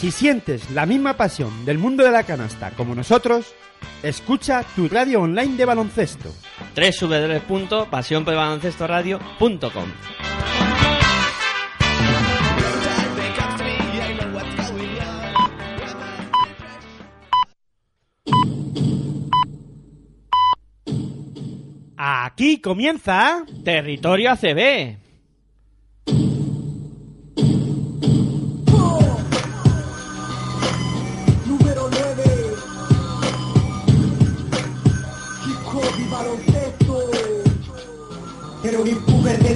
Si sientes la misma pasión del mundo de la canasta como nosotros, escucha tu radio online de baloncesto. www.pasionporbaloncestoradio.com Aquí comienza Territorio ACB.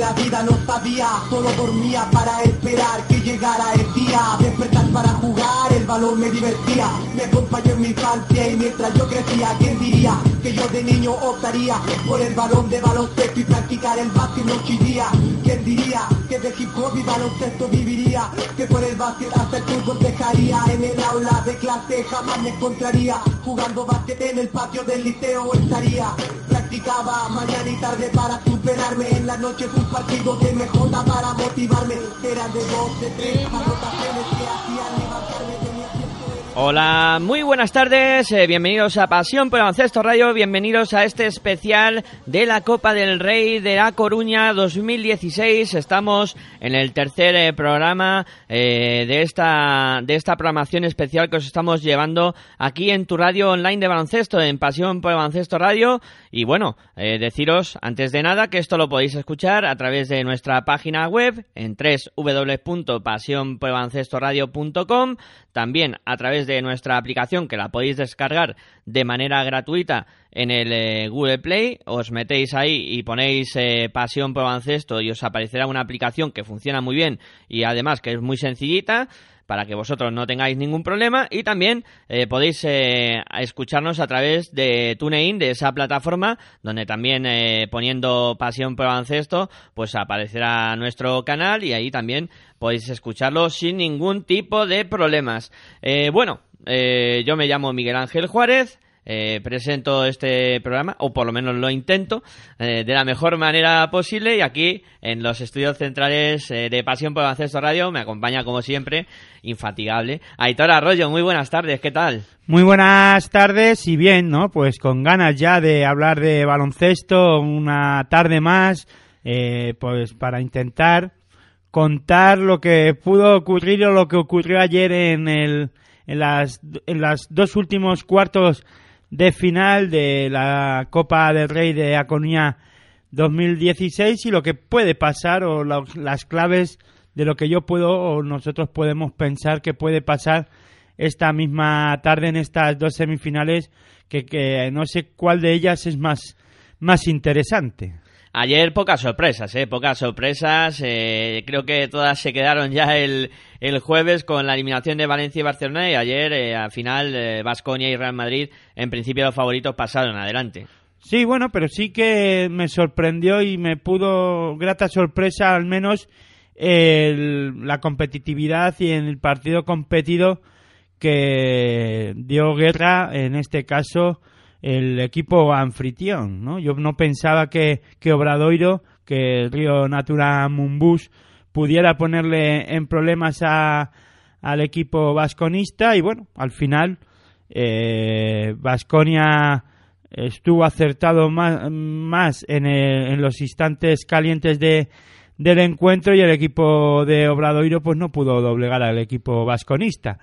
La vida no sabía Solo dormía para esperar que llegara el día. Despertar para jugar, el balón me divertía. Me acompañó en mi infancia y mientras yo crecía ¿Quién diría que yo de niño optaría Por el balón de baloncesto y practicar el básquet noche y día ¿Quién diría que de hip hop y baloncesto viviría Que por el básquet hasta el fútbol dejaría. En el aula de clase jamás me encontraría. Jugando básquet en el patio del liceo estaría. Practicaba mañana y tarde para superarme. En las noches un partido de MJ para motivarme. Era de dos, de tres anotaciones que hacían Hola, muy buenas tardes, eh, bienvenidos a Pasión por Baloncesto Radio, bienvenidos a este especial de la Copa del Rey de A Coruña 2016. Estamos en el tercer eh, programa eh, de esta de esta programación especial que os estamos llevando aquí en tu radio online de baloncesto, en Pasión por Baloncesto Radio. Y bueno, eh, deciros antes de nada que esto lo podéis escuchar a través de nuestra página web en www.pasionporbaloncestoradio.com, también a través de nuestra aplicación que la podéis descargar de manera gratuita en el eh, Google Play, os metéis ahí y ponéis eh, Pasión por y os aparecerá una aplicación que funciona muy bien y además que es muy sencillita para que vosotros no tengáis ningún problema y también eh, podéis eh, escucharnos a través de TuneIn, de esa plataforma, donde también eh, poniendo Pasión por Baloncesto, pues aparecerá nuestro canal y ahí también podéis escucharlo sin ningún tipo de problemas. Bueno, yo me llamo Miguel Ángel Juárez. Eh, presento este programa, o por lo menos lo intento, eh, de la mejor manera posible. Y aquí, en los estudios centrales eh, de Pasión por Baloncesto Radio, me acompaña, como siempre, infatigable, Aitor Arroyo. Muy buenas tardes, ¿qué tal? Muy buenas tardes y bien, ¿no? Pues con ganas ya de hablar de baloncesto una tarde más, pues para intentar contar lo que pudo ocurrir o lo que ocurrió ayer en el en las en las dos últimos cuartos de final de la Copa del Rey de Aconía 2016 y lo que puede pasar o la- las claves de lo que yo puedo o nosotros podemos pensar que puede pasar esta misma tarde en estas dos semifinales que, que no sé cuál de ellas es más, más interesante. Ayer pocas sorpresas, ¿eh? Pocas sorpresas. eh, creo que todas se quedaron ya el, el jueves con la eliminación de Valencia y Barcelona y ayer, eh, al final, Vasconia y Real Madrid, en principio los favoritos pasaron adelante. Sí, bueno, pero sí que me sorprendió y me pudo grata sorpresa al menos el- la competitividad y en el partido competido que dio guerra, en este caso, el equipo anfitrión, ¿no? Yo no pensaba que, que Obradoiro, que el Río Natura Mumbus pudiera ponerle en problemas a, al equipo vasconista y bueno, al final Vasconia estuvo acertado más, más en, el- en los instantes calientes de, del encuentro y el equipo de Obradoiro pues no pudo doblegar al equipo vasconista.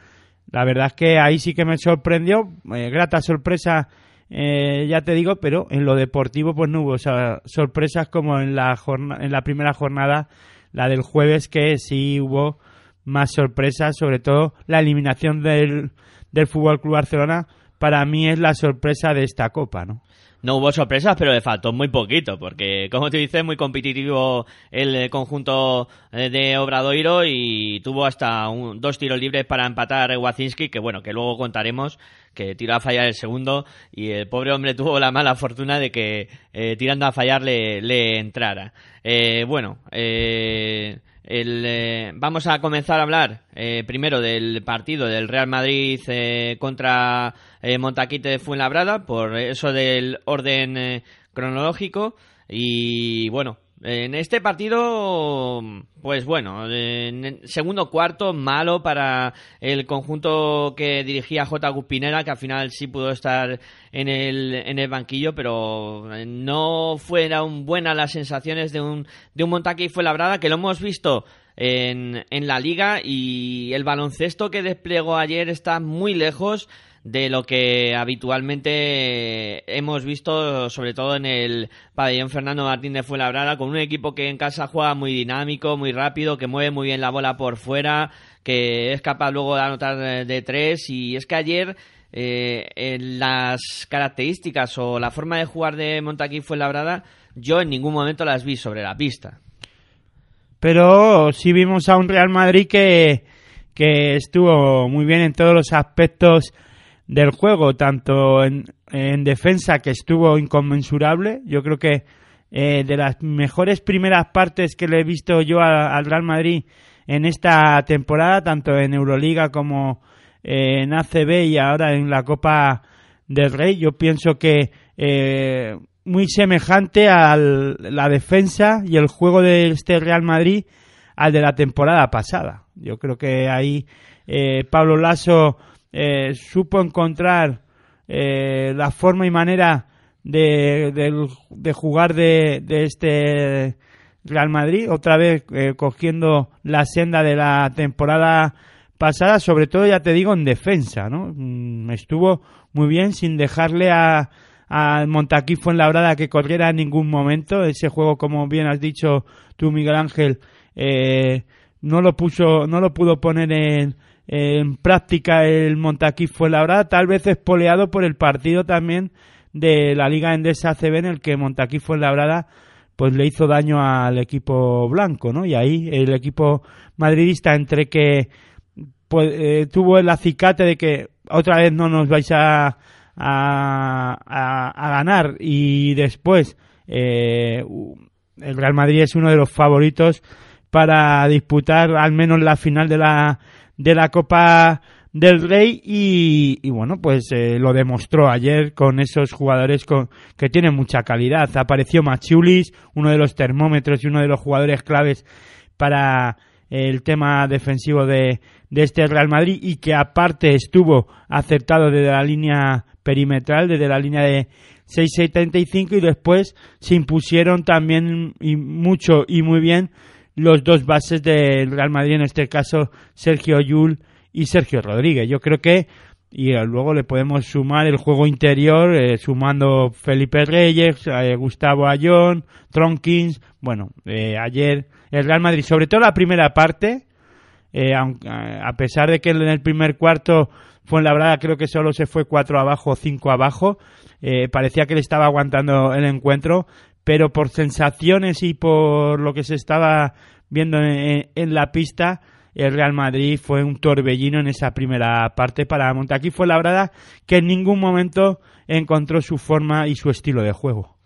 La verdad es que ahí sí que me sorprendió, eh, grata sorpresa, eh, ya te digo, pero en lo deportivo pues no hubo esa- sorpresas como en la, en la primera jornada, la del jueves, que sí hubo más sorpresas, sobre todo la eliminación del, del Fútbol Club Barcelona, para mí es la sorpresa de esta copa, ¿no? No hubo sorpresas, pero le faltó muy poquito, porque, como tú dices, muy competitivo el conjunto eh, de Obradoiro y tuvo hasta un- dos tiros libres para empatar Wacinski, que bueno, que luego contaremos que tiró a fallar el segundo y el pobre hombre tuvo la mala fortuna de que eh, tirando a fallar le, le entrara. Eh, bueno, eh, el, eh, vamos a comenzar a hablar eh, primero del partido del Real Madrid eh, contra eh, Montaquite de Fuenlabrada, por eso del orden eh, cronológico. Y bueno, En este partido, pues bueno, en segundo cuarto malo para el conjunto que dirigía J. Gupinera, que al final sí pudo estar en el, en el banquillo, pero no fueron buenas las sensaciones de un, de un Montaque y fue labrada, que lo hemos visto en, en la liga y el baloncesto que desplegó ayer está muy lejos de lo que habitualmente hemos visto, sobre todo en el pabellón Fernando Martín de Fuenlabrada, con un equipo que en casa juega muy dinámico, muy rápido, que mueve muy bien la bola por fuera, que es capaz luego de anotar de tres. Y es que ayer eh, en las características o la forma de jugar de Montaquí Fuenlabrada, yo en ningún momento las vi sobre la pista. Pero sí vimos a un Real Madrid que, que estuvo muy bien en todos los aspectos del juego, tanto en, defensa que estuvo inconmensurable. Yo creo que eh, de las mejores primeras partes que le he visto yo al Real Madrid en esta temporada, tanto en Euroliga como eh, en ACB y ahora en la Copa del Rey, yo pienso que eh, muy semejante a la defensa y el juego de este Real Madrid al de la temporada pasada. Yo creo que ahí Pablo Lasso eh, supo encontrar eh, la forma y manera de, de, jugar de, de, este Real Madrid, otra vez eh, cogiendo la senda de la temporada pasada, sobre todo ya te digo en defensa, ¿no? Mm, estuvo muy bien sin dejarle a, a Montaquí Fuenlabrada que corriera en ningún momento. Ese juego, como bien has dicho tú, Miguel Ángel, no lo puso, no lo pudo poner en, en práctica el Montaquí fue la verdad, tal vez espoleado por el partido también de la Liga Endesa CB en el que Montaquí fue labrada pues le hizo daño al equipo blanco, ¿no? Y ahí el equipo madridista entre que pues, eh, tuvo el acicate de que otra vez no nos vais a, a, ganar y después eh, el Real Madrid es uno de los favoritos para disputar al menos la final de la de la Copa del Rey y, bueno, pues eh, lo demostró ayer con esos jugadores que tienen mucha calidad. Apareció Machulis, uno de los termómetros y uno de los jugadores claves para el tema defensivo de, de este Real Madrid y que aparte estuvo acertado desde la línea perimetral, desde la línea de 6.75 y después se impusieron también y mucho y muy bien los dos bases del Real Madrid, en este caso Sergio Yul y Sergio Rodríguez. Yo creo que y luego le podemos sumar el juego interior, eh, sumando Felipe Reyes, eh, Gustavo Ayón, Tronkins. Bueno, eh, ayer el Real Madrid, sobre todo la primera parte, a pesar de que en el primer cuarto fue en la verdad creo que solo se fue cuatro abajo o cinco abajo, parecía que le estaba aguantando el encuentro, pero por sensaciones y por lo que se estaba viendo en, la pista, el Real Madrid fue un torbellino en esa primera parte para Montaquí fue la verdad que en ningún momento encontró su forma y su estilo de juego.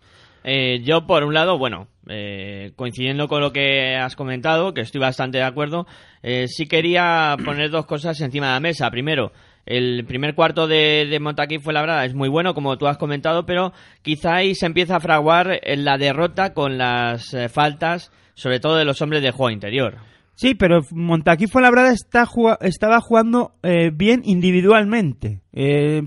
Eh, yo, por un lado, bueno, eh, coincidiendo con lo que has comentado, que estoy bastante de acuerdo, eh, sí quería poner dos cosas encima de la mesa. Primero, el primer cuarto de, de Montaquí fue labrada, es muy bueno, como tú has comentado, pero quizá ahí se empieza a fraguar la derrota con las eh, faltas, sobre todo de los hombres de juego interior. Sí, pero Montaquí fue labrada está, estaba jugando eh, bien individualmente. Eh,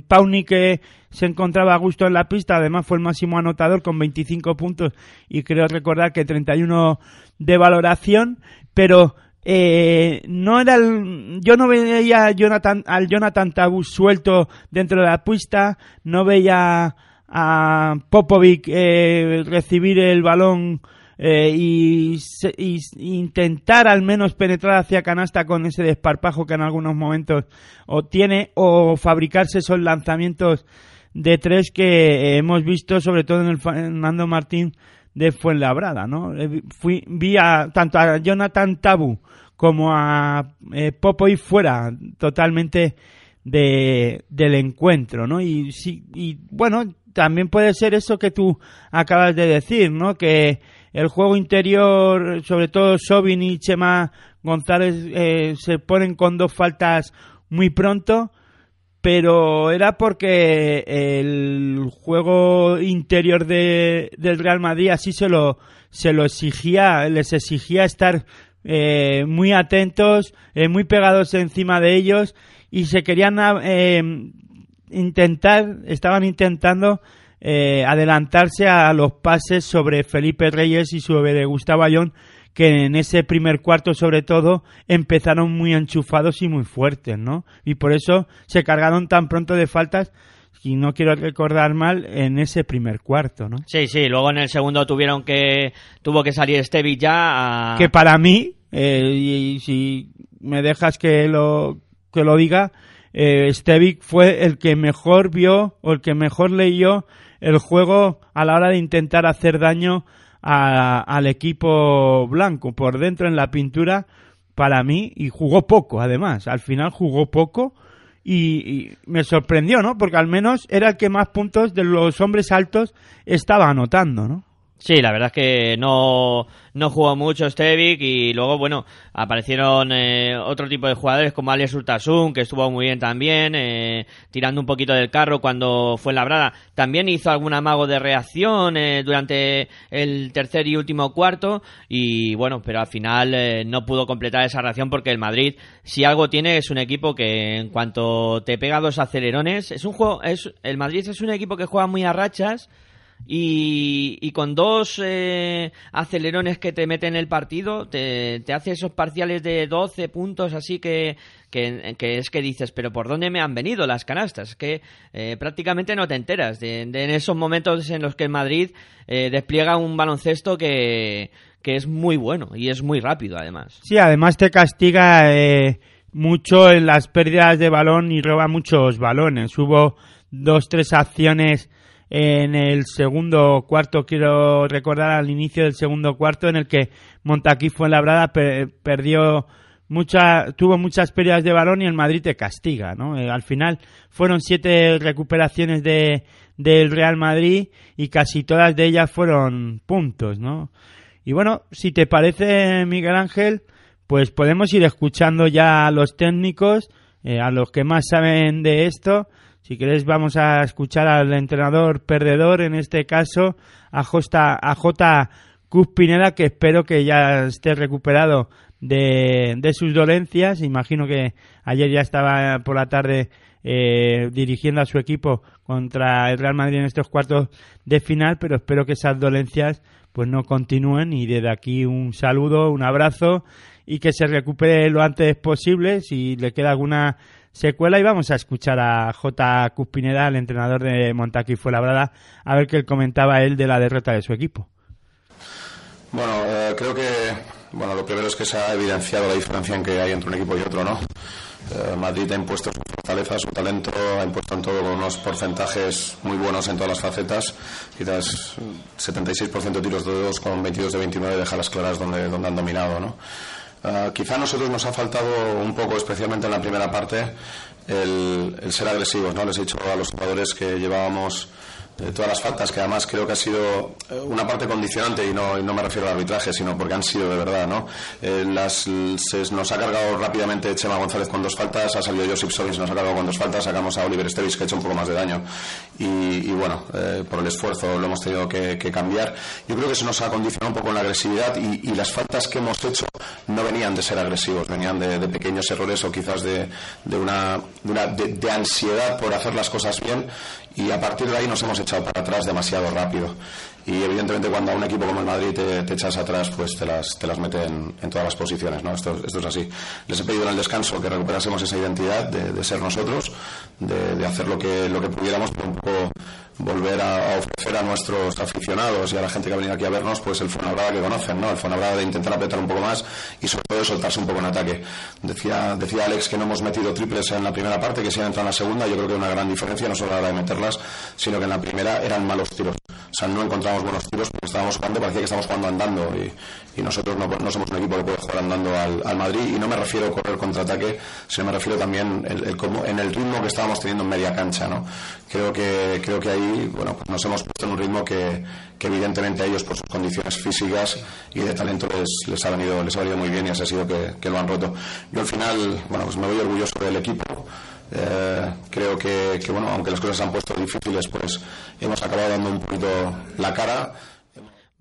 que se encontraba a gusto en la pista, además fue el máximo anotador con 25 puntos y creo recordar que 31 de valoración, pero eh, no era yo no veía a Jonathan, al Jonathan Tabu suelto dentro de la pista, no veía a Popovic eh, recibir el balón eh, y, intentar al menos penetrar hacia canasta con ese desparpajo que en algunos momentos obtiene o fabricarse esos lanzamientos de tres que hemos visto sobre todo en el Fernando Martín de Fuenlabrada, ¿no? Fui, vi a, tanto a Jonathan Tabu como a eh, Popoy fuera totalmente de, del encuentro, ¿no? Y, sí, y bueno, también puede ser eso que tú acabas de decir, ¿no? Que el juego interior, sobre todo Sobin y Chema González, eh, se ponen con dos faltas muy pronto, pero era porque el juego interior de, del Real Madrid así se lo, se lo exigía, les exigía estar eh, muy atentos, eh, muy pegados encima de ellos y se querían eh, intentar, estaban intentando eh, adelantarse a los pases sobre Felipe Reyes y sobre Gustavo Ayón, que en ese primer cuarto sobre todo empezaron muy enchufados y muy fuertes, ¿no? Y por eso se cargaron tan pronto de faltas y no quiero recordar mal en ese primer cuarto, ¿no? Sí, sí, luego en el segundo tuvieron que tuvo que salir Stevie ya a... Que para mí, eh, y, si me dejas que lo que lo diga, eh, Stevic fue el que mejor vio o el que mejor leyó el juego a la hora de intentar hacer daño al equipo blanco por dentro en la pintura para mí y jugó poco además. Al final jugó poco y, y, me sorprendió no porque al menos era el que más puntos de los hombres altos estaba anotando no Sí, la verdad es que no, no jugó mucho Stevic y luego, bueno, aparecieron eh, otro tipo de jugadores como Alex Urtasun, que estuvo muy bien también, eh, tirando un poquito del carro cuando fue labrada. También hizo algún amago de reacción eh, durante el tercer y último cuarto y, bueno, pero al final eh, no pudo completar esa reacción porque el Madrid, si algo tiene, es un equipo que en cuanto te pega dos acelerones, es un juego, es, el Madrid es un equipo que juega muy a rachas, y, con dos eh, acelerones que te meten el partido, te, te, hace esos parciales de 12 puntos, así que, que, es que dices, pero ¿por dónde me han venido las canastas? Que eh, prácticamente no te enteras de, en esos momentos en los que Madrid eh, despliega un baloncesto que, que es muy bueno y es muy rápido además. Sí, además te castiga eh, mucho en las pérdidas de balón y roba muchos balones. Hubo dos, tres acciones en el segundo cuarto, quiero recordar al inicio del segundo cuarto, en el que Montaquí fue labrada, per perdió mucha, tuvo muchas pérdidas de balón y el Madrid te castiga, ¿no? Eh, al final fueron siete recuperaciones de, del Real Madrid y casi todas de ellas fueron puntos, ¿no? Y bueno, si te parece, Miguel Ángel, pues podemos ir escuchando ya a los técnicos, eh, a los que más saben de esto, si queréis vamos a escuchar al entrenador perdedor, en este caso a J. A J. Cuspineda, que espero que ya esté recuperado de, de, sus dolencias. Imagino que ayer ya estaba por la tarde eh, dirigiendo a su equipo contra el Real Madrid en estos cuartos de final, pero espero que esas dolencias pues no continúen y desde aquí un saludo, un abrazo y que se recupere lo antes posible. Si le queda alguna secuela y vamos a escuchar a J. Cuspineda, el entrenador de Montaquí Fuenlabrada, a ver qué comentaba él de la derrota de su equipo. Bueno, eh, creo que bueno, lo primero es que se ha evidenciado la diferencia en que hay entre un equipo y otro, ¿no? Eh, Madrid ha impuesto su fortaleza, su talento, ha impuesto en todo unos porcentajes muy buenos en todas las facetas. Quizás 76% de tiros de dos con 22 de 29 deja las claras donde, donde han dominado, ¿no? Uh, quizá a nosotros nos ha faltado un poco, especialmente en la primera parte, el, el ser agresivos. ¿no? Les he dicho a los jugadores que llevábamos eh, todas las faltas, que además creo que ha sido eh, una parte condicionante, y no, no me refiero al arbitraje, sino porque han sido de verdad. ¿no? Eh, las, se nos ha cargado rápidamente Chema González con dos faltas, ha salido Josip Sobis, nos ha cargado con dos faltas, sacamos a Oliver Estevis, que ha hecho un poco más de daño. Y, y bueno, eh, por el esfuerzo lo hemos tenido que, cambiar. Yo creo que se nos ha condicionado un poco en la agresividad y, las faltas que hemos hecho no venían de ser agresivos, venían de, pequeños errores o quizás de, de una, de, una de ansiedad por hacer las cosas bien y a partir de ahí nos hemos echado para atrás demasiado rápido. Y evidentemente cuando a un equipo como el Madrid te, echas atrás, pues te las, te las mete en, en, todas las posiciones, ¿no? Esto, esto es así. Les he pedido en el descanso que recuperásemos esa identidad de, de ser nosotros, de, de, hacer lo que, lo que pudiéramos, pero un poco volver a, ofrecer a nuestros aficionados y a la gente que ha venido aquí a vernos, pues el Fuenlabrada que conocen, ¿no? El Fuenlabrada de intentar apretar un poco más y sobre todo de soltarse un poco en ataque. Decía, decía Alex que no hemos metido triples en la primera parte, que si han entrado en la segunda, yo creo que hay una gran diferencia, no solo a la de meterlas, sino que en la primera eran malos tiros. O sea, no encontramos buenos tiros porque estábamos jugando, parecía que estábamos jugando andando y, y nosotros no, somos un equipo que puede jugar andando al, al, Madrid y no me refiero a correr contraataque, sino me refiero también el, el, en el ritmo que estábamos teniendo en media cancha, ¿no? Creo que, creo que ahí, bueno, pues nos hemos puesto en un ritmo que, evidentemente a ellos por sus condiciones físicas y de talento les, les, ha, venido, les ha venido muy bien y así ha sido que lo han roto. Yo al final, bueno, pues me voy orgulloso del equipo Eh, creo que, que, bueno, aunque las cosas se han puesto difíciles, pues hemos acabado dando un poquito la cara.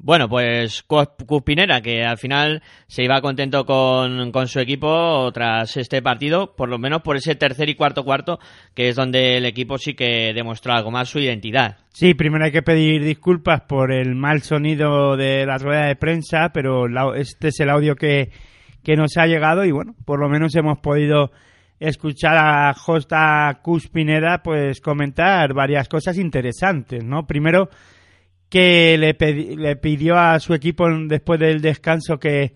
Bueno, pues Cuspinera, que al final se iba contento con, con, su equipo tras este partido, por lo menos por ese tercer y cuarto cuarto, que es donde el equipo sí que demostró algo más su identidad. Sí, primero hay que pedir disculpas por el mal sonido de la rueda de prensa, pero este es el audio que, que nos ha llegado y bueno, por lo menos hemos podido escuchar a Josta Cuspinera pues comentar varias cosas interesantes, ¿no? Primero que le, le pidió a su equipo después del descanso que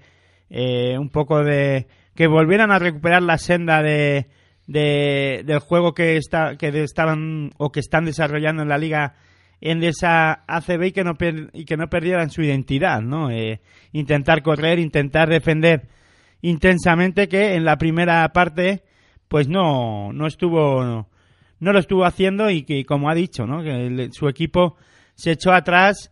eh, un poco de que volvieran a recuperar la senda de, de del juego que está que estaban o que están desarrollando en la liga en esa ACB y que no y que no perdieran su identidad, ¿no? Eh, intentar correr, intentar defender intensamente que en la primera parte pues no no estuvo no, lo estuvo haciendo y que como ha dicho, ¿no? Que su equipo se echó atrás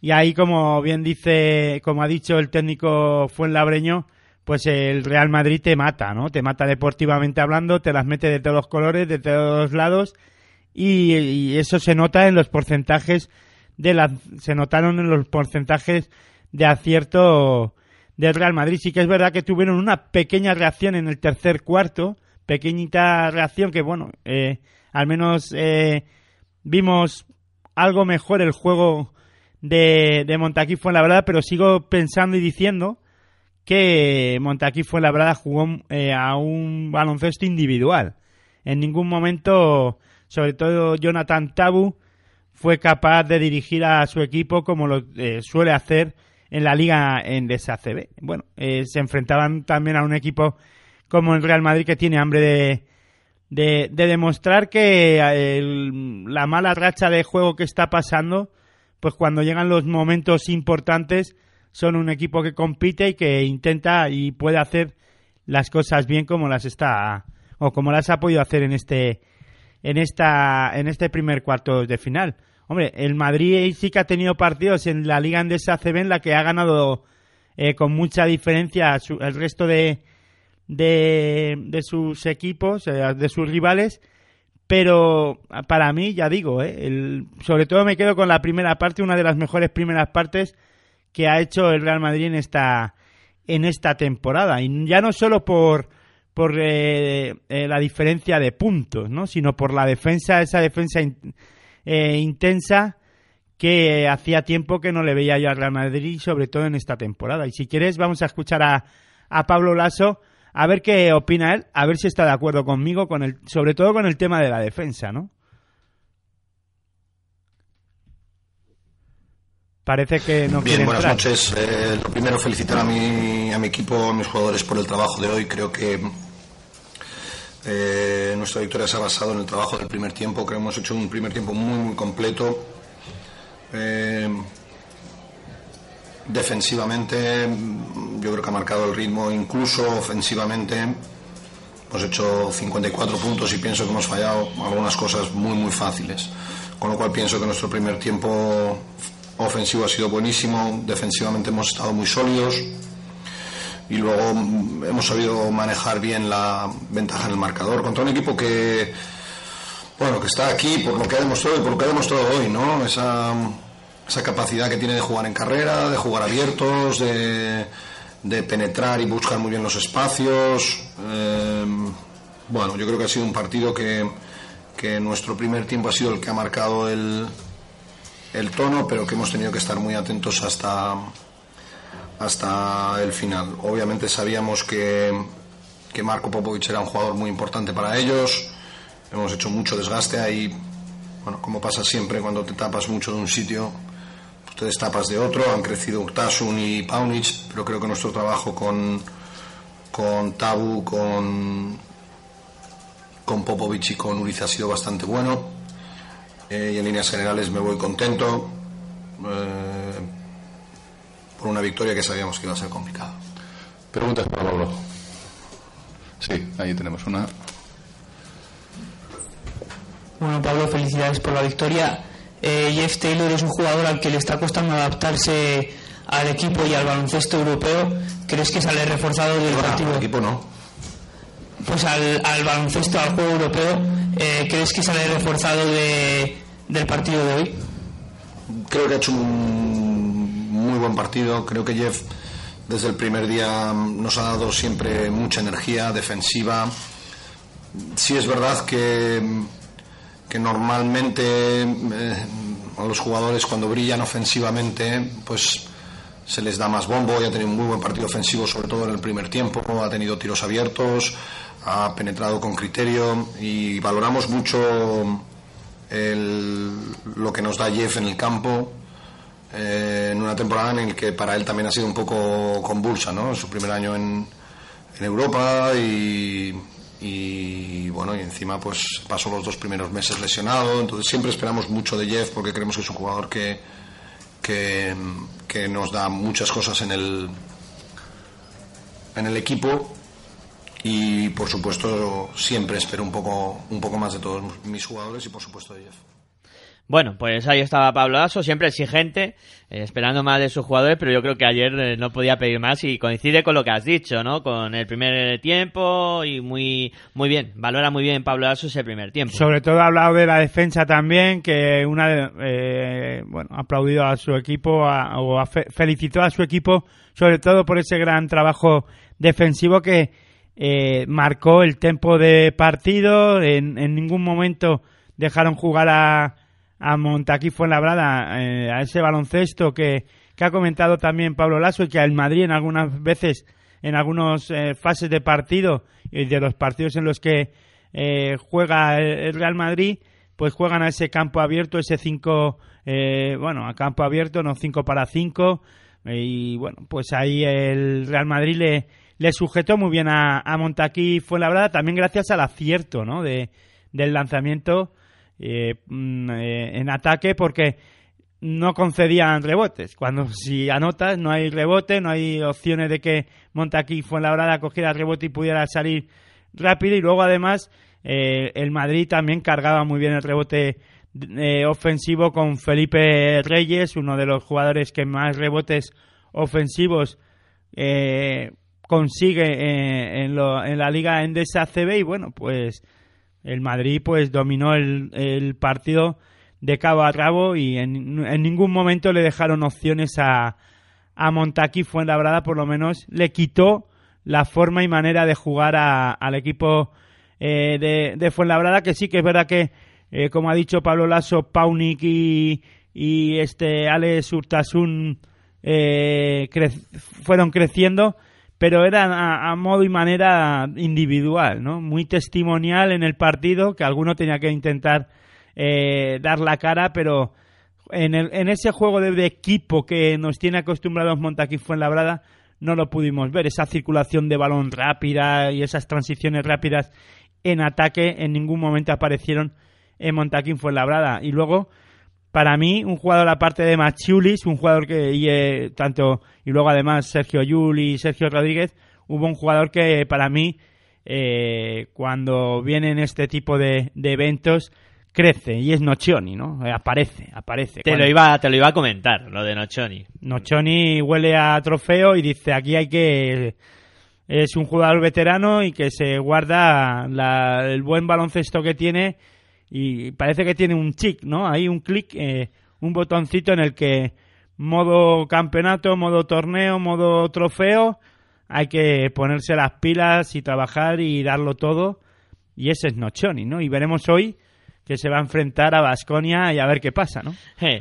y ahí, como bien dice, como ha dicho el técnico Fuenlabreño, pues el Real Madrid te mata, ¿no? Te mata deportivamente hablando, te las mete de todos los colores, de todos los lados y, eso se nota en los porcentajes de la, se notaron en los porcentajes de acierto del Real Madrid. Sí que es verdad que tuvieron una pequeña reacción en el tercer cuarto, pequeñita reacción que bueno, eh, al menos eh, vimos algo mejor el juego de, de Montaquí fue la verdad, pero sigo pensando y diciendo que Montaquí fue la verdad jugó eh, a un baloncesto individual. En ningún momento, sobre todo Jonathan Tabu, fue capaz de dirigir a su equipo como lo eh, suele hacer en la liga en DSACB. Bueno, eh, se enfrentaban también a un equipo como el Real Madrid que tiene hambre de, de, demostrar que la mala racha de juego que está pasando, pues cuando llegan los momentos importantes, son un equipo que compite y que intenta y puede hacer las cosas bien como las está o como las ha podido hacer en este en esta en este primer cuarto de final. Hombre, el Madrid sí que ha tenido partidos en la Liga Andesa CB en la que ha ganado eh, con mucha diferencia el resto de, de, de sus equipos, eh, de sus rivales, pero para mí, ya digo, eh, el, sobre todo me quedo con la primera parte, una de las mejores primeras partes que ha hecho el Real Madrid en esta, en esta temporada. Y ya no solo por, por eh, la diferencia de puntos, ¿no? sino por la defensa, esa defensa intensa que hacía tiempo que no le veía yo al Real Madrid, sobre todo en esta temporada. Y si quieres, vamos a escuchar a, a Pablo Lasso a ver qué opina él, a ver si está de acuerdo conmigo, con el, sobre todo con el tema de la defensa, ¿no? Parece que no Bien, buenas noches. Eh, lo primero, felicitar a mi, a mi equipo, a mis jugadores por el trabajo de hoy. Creo que eh, nuestra victoria se ha basado en el trabajo del primer tiempo. Creo que hemos hecho un primer tiempo muy, muy completo. Eh, Defensivamente, yo creo que ha marcado el ritmo, incluso ofensivamente. Hemos hecho 54 puntos y pienso que hemos fallado algunas cosas muy, muy fáciles. Con lo cual pienso que nuestro primer tiempo ofensivo ha sido buenísimo, defensivamente hemos estado muy sólidos y luego hemos sabido manejar bien la ventaja en el marcador contra un equipo que bueno que está aquí por lo que ha demostrado y por lo que ha demostrado hoy no esa esa capacidad que tiene de jugar en carrera, de jugar abiertos, de, penetrar y buscar muy bien los espacios. Eh, bueno, yo creo que ha sido un partido que, que nuestro primer tiempo ha sido el que ha marcado el, el tono, pero que hemos tenido que estar muy atentos hasta, hasta el final. Obviamente sabíamos que, que Marco Popovic era un jugador muy importante para ellos. Hemos hecho mucho desgaste ahí. Bueno, como pasa siempre cuando te tapas mucho de un sitio, ustedes tapas de otro, han crecido Urtasun y Paunic, pero creo que nuestro trabajo con, con Tabu, con, con Popovic y con Uriza ha sido bastante bueno. Eh, y en líneas generales me voy contento eh, por una victoria que sabíamos que iba a ser complicada. Preguntas para Pablo. Sí, ahí tenemos una. Bueno, Pablo, felicidades por la victoria. Eh, Jeff Taylor es un jugador al que le está costando adaptarse al equipo y al baloncesto europeo. ¿Crees que sale reforzado del partido? Al equipo no. pues al, al baloncesto, al juego europeo, eh, ¿crees que sale reforzado de, del partido de hoy? Creo que ha hecho un muy buen partido. Creo que Jeff desde el primer día nos ha dado siempre mucha energía defensiva. Sí es verdad que, que normalmente eh, a los jugadores cuando brillan ofensivamente, pues se les da más bombo y ha tenido un muy buen partido ofensivo, sobre todo en el primer tiempo, ha tenido tiros abiertos, ha penetrado con criterio y valoramos mucho el, lo que nos da Jeff en el campo eh, en una temporada en la que para él también ha sido un poco convulsa, ¿no? Su primer año en, en Europa y, y, bueno, y encima pues pasó los dos primeros meses lesionado, entonces siempre esperamos mucho de Jeff porque creemos que es un jugador que, que, nos da muchas cosas en el, en el equipo y por supuesto siempre espero un poco, un poco más de todos mis jugadores y por supuesto de Jeff. Bueno, pues ahí estaba Pablo Aso, siempre exigente, esperando más de sus jugadores, pero yo creo que ayer eh, no podía pedir más y coincide con lo que has dicho, ¿no? Con el primer tiempo y muy muy bien, valora muy bien Pablo Aso ese primer tiempo. Sobre todo ha hablado de la defensa también, que una eh, bueno, ha aplaudido a su equipo a- o felicitó a su equipo, sobre todo por ese gran trabajo defensivo que eh, marcó el tempo de partido, en, en ningún momento dejaron jugar a, a Montaquí Fuenlabrada, eh, a ese baloncesto que, que ha comentado también Pablo Lasso y que al Madrid en algunas veces, en algunas eh, fases de partido y de los partidos en los que eh, juega el Real Madrid, pues juegan a ese campo abierto, ese 5, bueno, a campo abierto, no 5 para 5. y bueno, pues ahí el Real Madrid le, le sujetó muy bien a, a Montaquí Fuenlabrada, también gracias al acierto ¿no? de, del lanzamiento eh, mm, eh, en ataque, porque no concedían rebotes. Cuando si anotas no hay rebote, no hay opciones de que Montaquí Fuenlabrada cogiera rebote y pudiera salir rápido y luego además eh, el Madrid también cargaba muy bien el rebote eh, ofensivo con Felipe Reyes, uno de los jugadores que más rebotes ofensivos eh, consigue en, lo- en la liga Endesa CB y bueno, pues el Madrid pues dominó el, el partido de cabo a rabo y en, en ningún momento le dejaron opciones a, a Montaquí Fuenlabrada, por lo menos le quitó la forma y manera de jugar a- al equipo eh, de, de Fuenlabrada, que sí que es verdad que, eh, como ha dicho Pablo Lasso, Paunik y, y este Alex Urtasun eh, cre- fueron creciendo, pero era a, modo y manera individual, ¿no? Muy testimonial en el partido, que alguno tenía que intentar eh, dar la cara, pero en, el- en ese juego de, de equipo que nos tiene acostumbrados Montaquí Fuenlabrada no lo pudimos ver. Esa circulación de balón rápida y esas transiciones rápidas en ataque en ningún momento aparecieron en Montaquín Fuenlabrada. Y luego, para mí, un jugador aparte de Machiulis, un jugador que y, eh, tanto y luego además Sergio Yul y Sergio Rodríguez, hubo un jugador que para mí eh, cuando vienen este tipo de, de eventos crece y es Nocioni, ¿no? Eh, aparece, aparece. Te Cuando- lo iba te lo iba a comentar, lo de Nochoni. Nocioni huele a trofeo y dice aquí hay que es un jugador veterano y que se guarda la- el buen baloncesto que tiene y parece que tiene un chic, ¿no? Hay un clic, eh, un botoncito en el que modo campeonato, modo torneo, modo trofeo, hay que ponerse las pilas y trabajar y darlo todo y ese es Nocioni, ¿no? Y veremos hoy que se va a enfrentar a Basconia y a ver qué pasa, ¿no?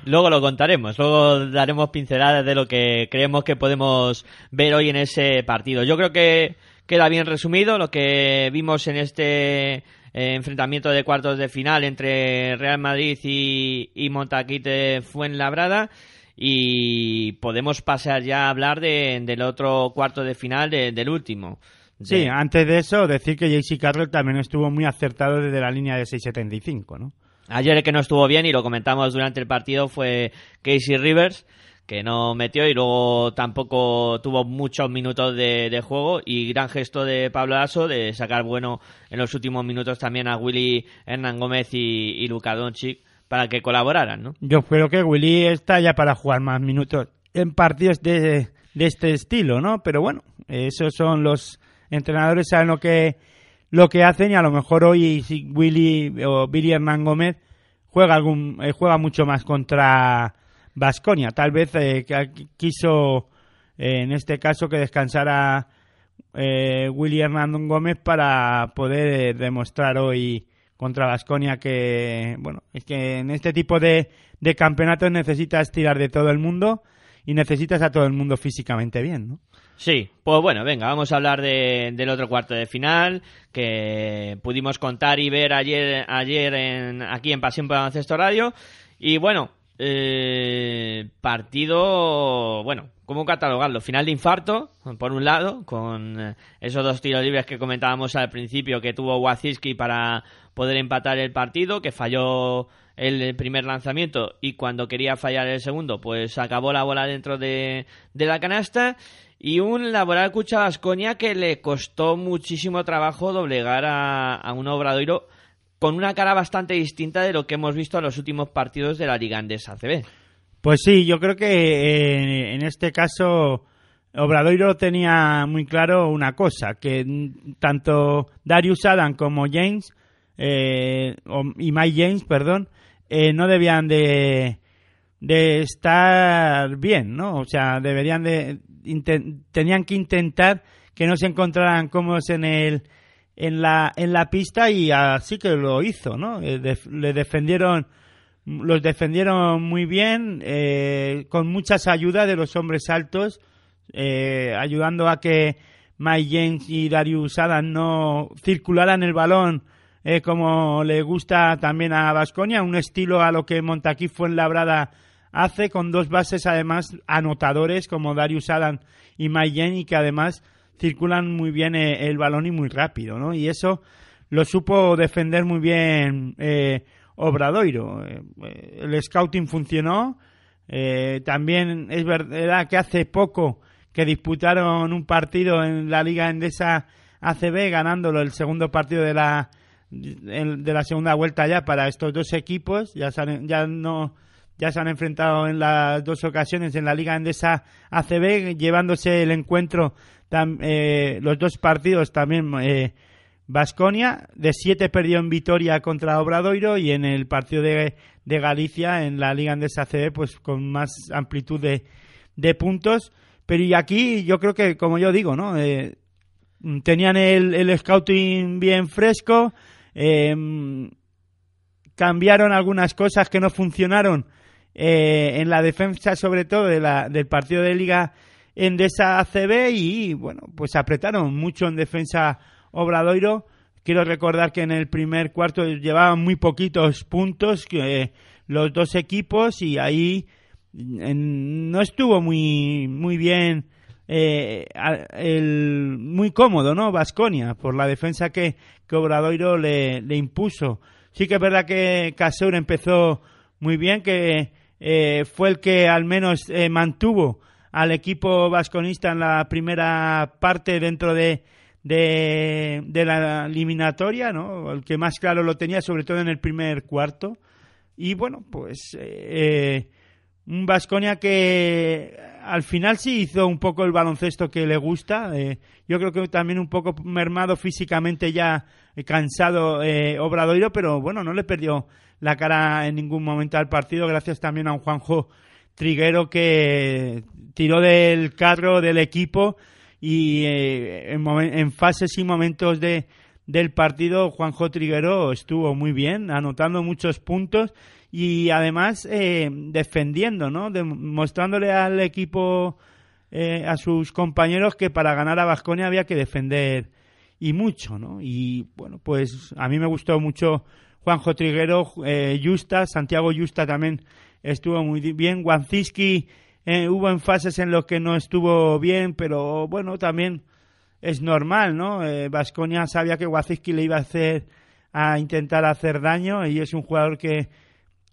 Luego lo contaremos, luego daremos pinceladas de lo que creemos que podemos ver hoy en ese partido. Yo creo que queda bien resumido lo que vimos en este eh, enfrentamiento de cuartos de final entre Real Madrid y, y Montaquite Fuenlabrada y podemos pasar ya a hablar de- del otro cuarto de final, de- del último. De- Sí, antes de eso, decir que JC Carroll también estuvo muy acertado desde la línea de 6.75, ¿no? Ayer el que no estuvo bien, y lo comentamos durante el partido, fue Casey Rivers, que no metió y luego tampoco tuvo muchos minutos de, juego. Y gran gesto de Pablo Lasso de sacar bueno en los últimos minutos también a Willy Hernán Gómez y, y para que colaboraran, ¿no? Yo creo que Willy está ya para jugar más minutos en partidos de, de este estilo, ¿no? Pero bueno, esos son los entrenadores saben lo que lo que hacen y a lo mejor hoy Willy o Billy Hernán Gómez juega algún eh, juega mucho más contra Vasconia. Tal vez eh, quiso eh, en este caso que descansara eh, Willy Hernán Gómez para poder demostrar hoy contra Vasconia que bueno es que en este tipo de, de campeonatos necesitas tirar de todo el mundo y necesitas a todo el mundo físicamente bien, ¿no? Sí, pues bueno, venga, vamos a hablar de, del otro cuarto de final que pudimos contar y ver ayer, ayer en, aquí en Pasión por Baloncesto Radio. Y bueno, eh, partido, bueno, ¿cómo catalogarlo? Final de infarto, por un lado, con eh, esos dos tiros libres que comentábamos al principio que tuvo Waziski para poder empatar el partido, que falló el primer lanzamiento y cuando quería fallar el segundo, pues acabó la bola dentro de, la canasta y un laboral Cucha Vasconia que le costó muchísimo trabajo doblegar a, a un Obradoiro con una cara bastante distinta de lo que hemos visto en los últimos partidos de la Liga Andesa CB. Pues sí, yo creo que eh, en este caso Obradoiro tenía muy claro una cosa, que tanto Darius Adam como James, eh, y Mike James, perdón, eh, no debían de, de estar bien, ¿no? O sea, deberían de tenían que intentar que no se encontraran cómodos en el en la en la pista y así que lo hizo, ¿no? Eh, le defendieron los defendieron muy bien eh, con muchas ayudas de los hombres altos eh, ayudando a que Mike James y Darius Adam no circularan el balón como le gusta también a Vasconia, un estilo a lo que Montaquí fue en Labrada hace con dos bases además anotadores como Darius Adam y Mike y que además circulan muy bien eh, el balón y muy rápido, ¿no? Y eso lo supo defender muy bien eh, Obradoiro. Eh, el scouting funcionó. también es verdad que hace poco que disputaron un partido en la Liga Endesa ACB ganándolo el segundo partido de la de la segunda vuelta ya para estos dos equipos ya ya no ya se han enfrentado en las dos ocasiones en la Liga Endesa ACB, llevándose el encuentro, eh, los dos partidos también. Vasconia eh, de siete perdió en Vitoria contra Obradoiro y en el partido de, de Galicia en la Liga Endesa ACB pues con más amplitud de, de puntos pero y aquí yo creo que como yo digo no eh, tenían el, el, scouting bien fresco cambiaron algunas cosas que no funcionaron en la defensa sobre todo de la, del partido de Liga Endesa ACB y bueno, pues apretaron mucho en defensa Obradoiro. Quiero recordar que en el primer cuarto llevaban muy poquitos puntos eh, los dos equipos y ahí no estuvo muy, muy bien, eh, muy cómodo, ¿no? Vasconia, por la defensa que, que Obradoiro le, le impuso. Sí que es verdad que Caseur empezó muy bien, que eh, fue el que al menos eh, mantuvo al equipo vasconista en la primera parte dentro de, de, la eliminatoria, ¿no? El que más claro lo tenía, sobre todo en el primer cuarto. Y bueno, pues eh, un Vasconia que al final sí hizo un poco el baloncesto que le gusta. yo creo que también un poco mermado físicamente ya cansado Obradoiro, pero bueno, no le perdió la cara en ningún momento al partido, gracias también a un Juanjo Triguero que tiró del carro del equipo y eh, en, fases y momentos de, del partido Juanjo Triguero estuvo muy bien, anotando muchos puntos y además eh, defendiendo, ¿no? mostrándole al equipo, eh, a sus compañeros que para ganar a Vasconia había que defender y mucho, ¿no? Y bueno, pues a mí me gustó mucho Juanjo Triguero, eh, Justa, Santiago Justa también estuvo muy bien. Wanciski eh, hubo en fases en los que no estuvo bien, pero bueno, también es normal, ¿no? Vasconia eh, sabía que Wanciski le iba a hacer a intentar hacer daño y es un jugador que,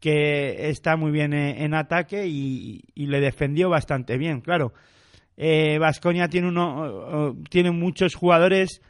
que está muy bien en, ataque y, le defendió bastante bien, claro. Vasconia tiene uno tiene muchos jugadores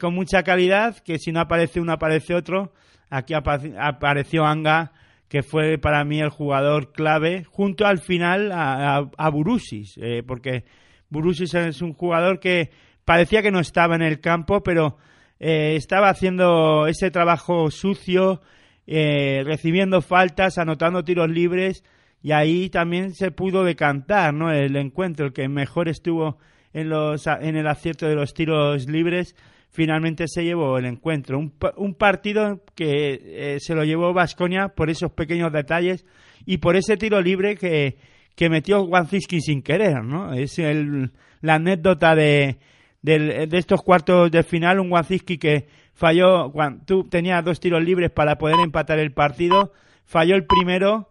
con mucha calidad que si no aparece uno aparece otro Aquí apareció Anga, que fue para mí el jugador clave, junto al final a, a, Burusis, eh, porque Burusis es un jugador que parecía que no estaba en el campo, pero eh, estaba haciendo ese trabajo sucio, eh, recibiendo faltas, anotando tiros libres y ahí también se pudo decantar ¿no? el encuentro, el que mejor estuvo en, los, en el acierto de los tiros libres finalmente se llevó el encuentro. Un, partido que eh, se lo llevó Vasconia por esos pequeños detalles y por ese tiro libre que, que metió Wanziski sin querer, ¿no? Es el, la anécdota de, de, estos cuartos de final, un Wanziski que falló, tú tenías dos tiros libres para poder empatar el partido, falló el primero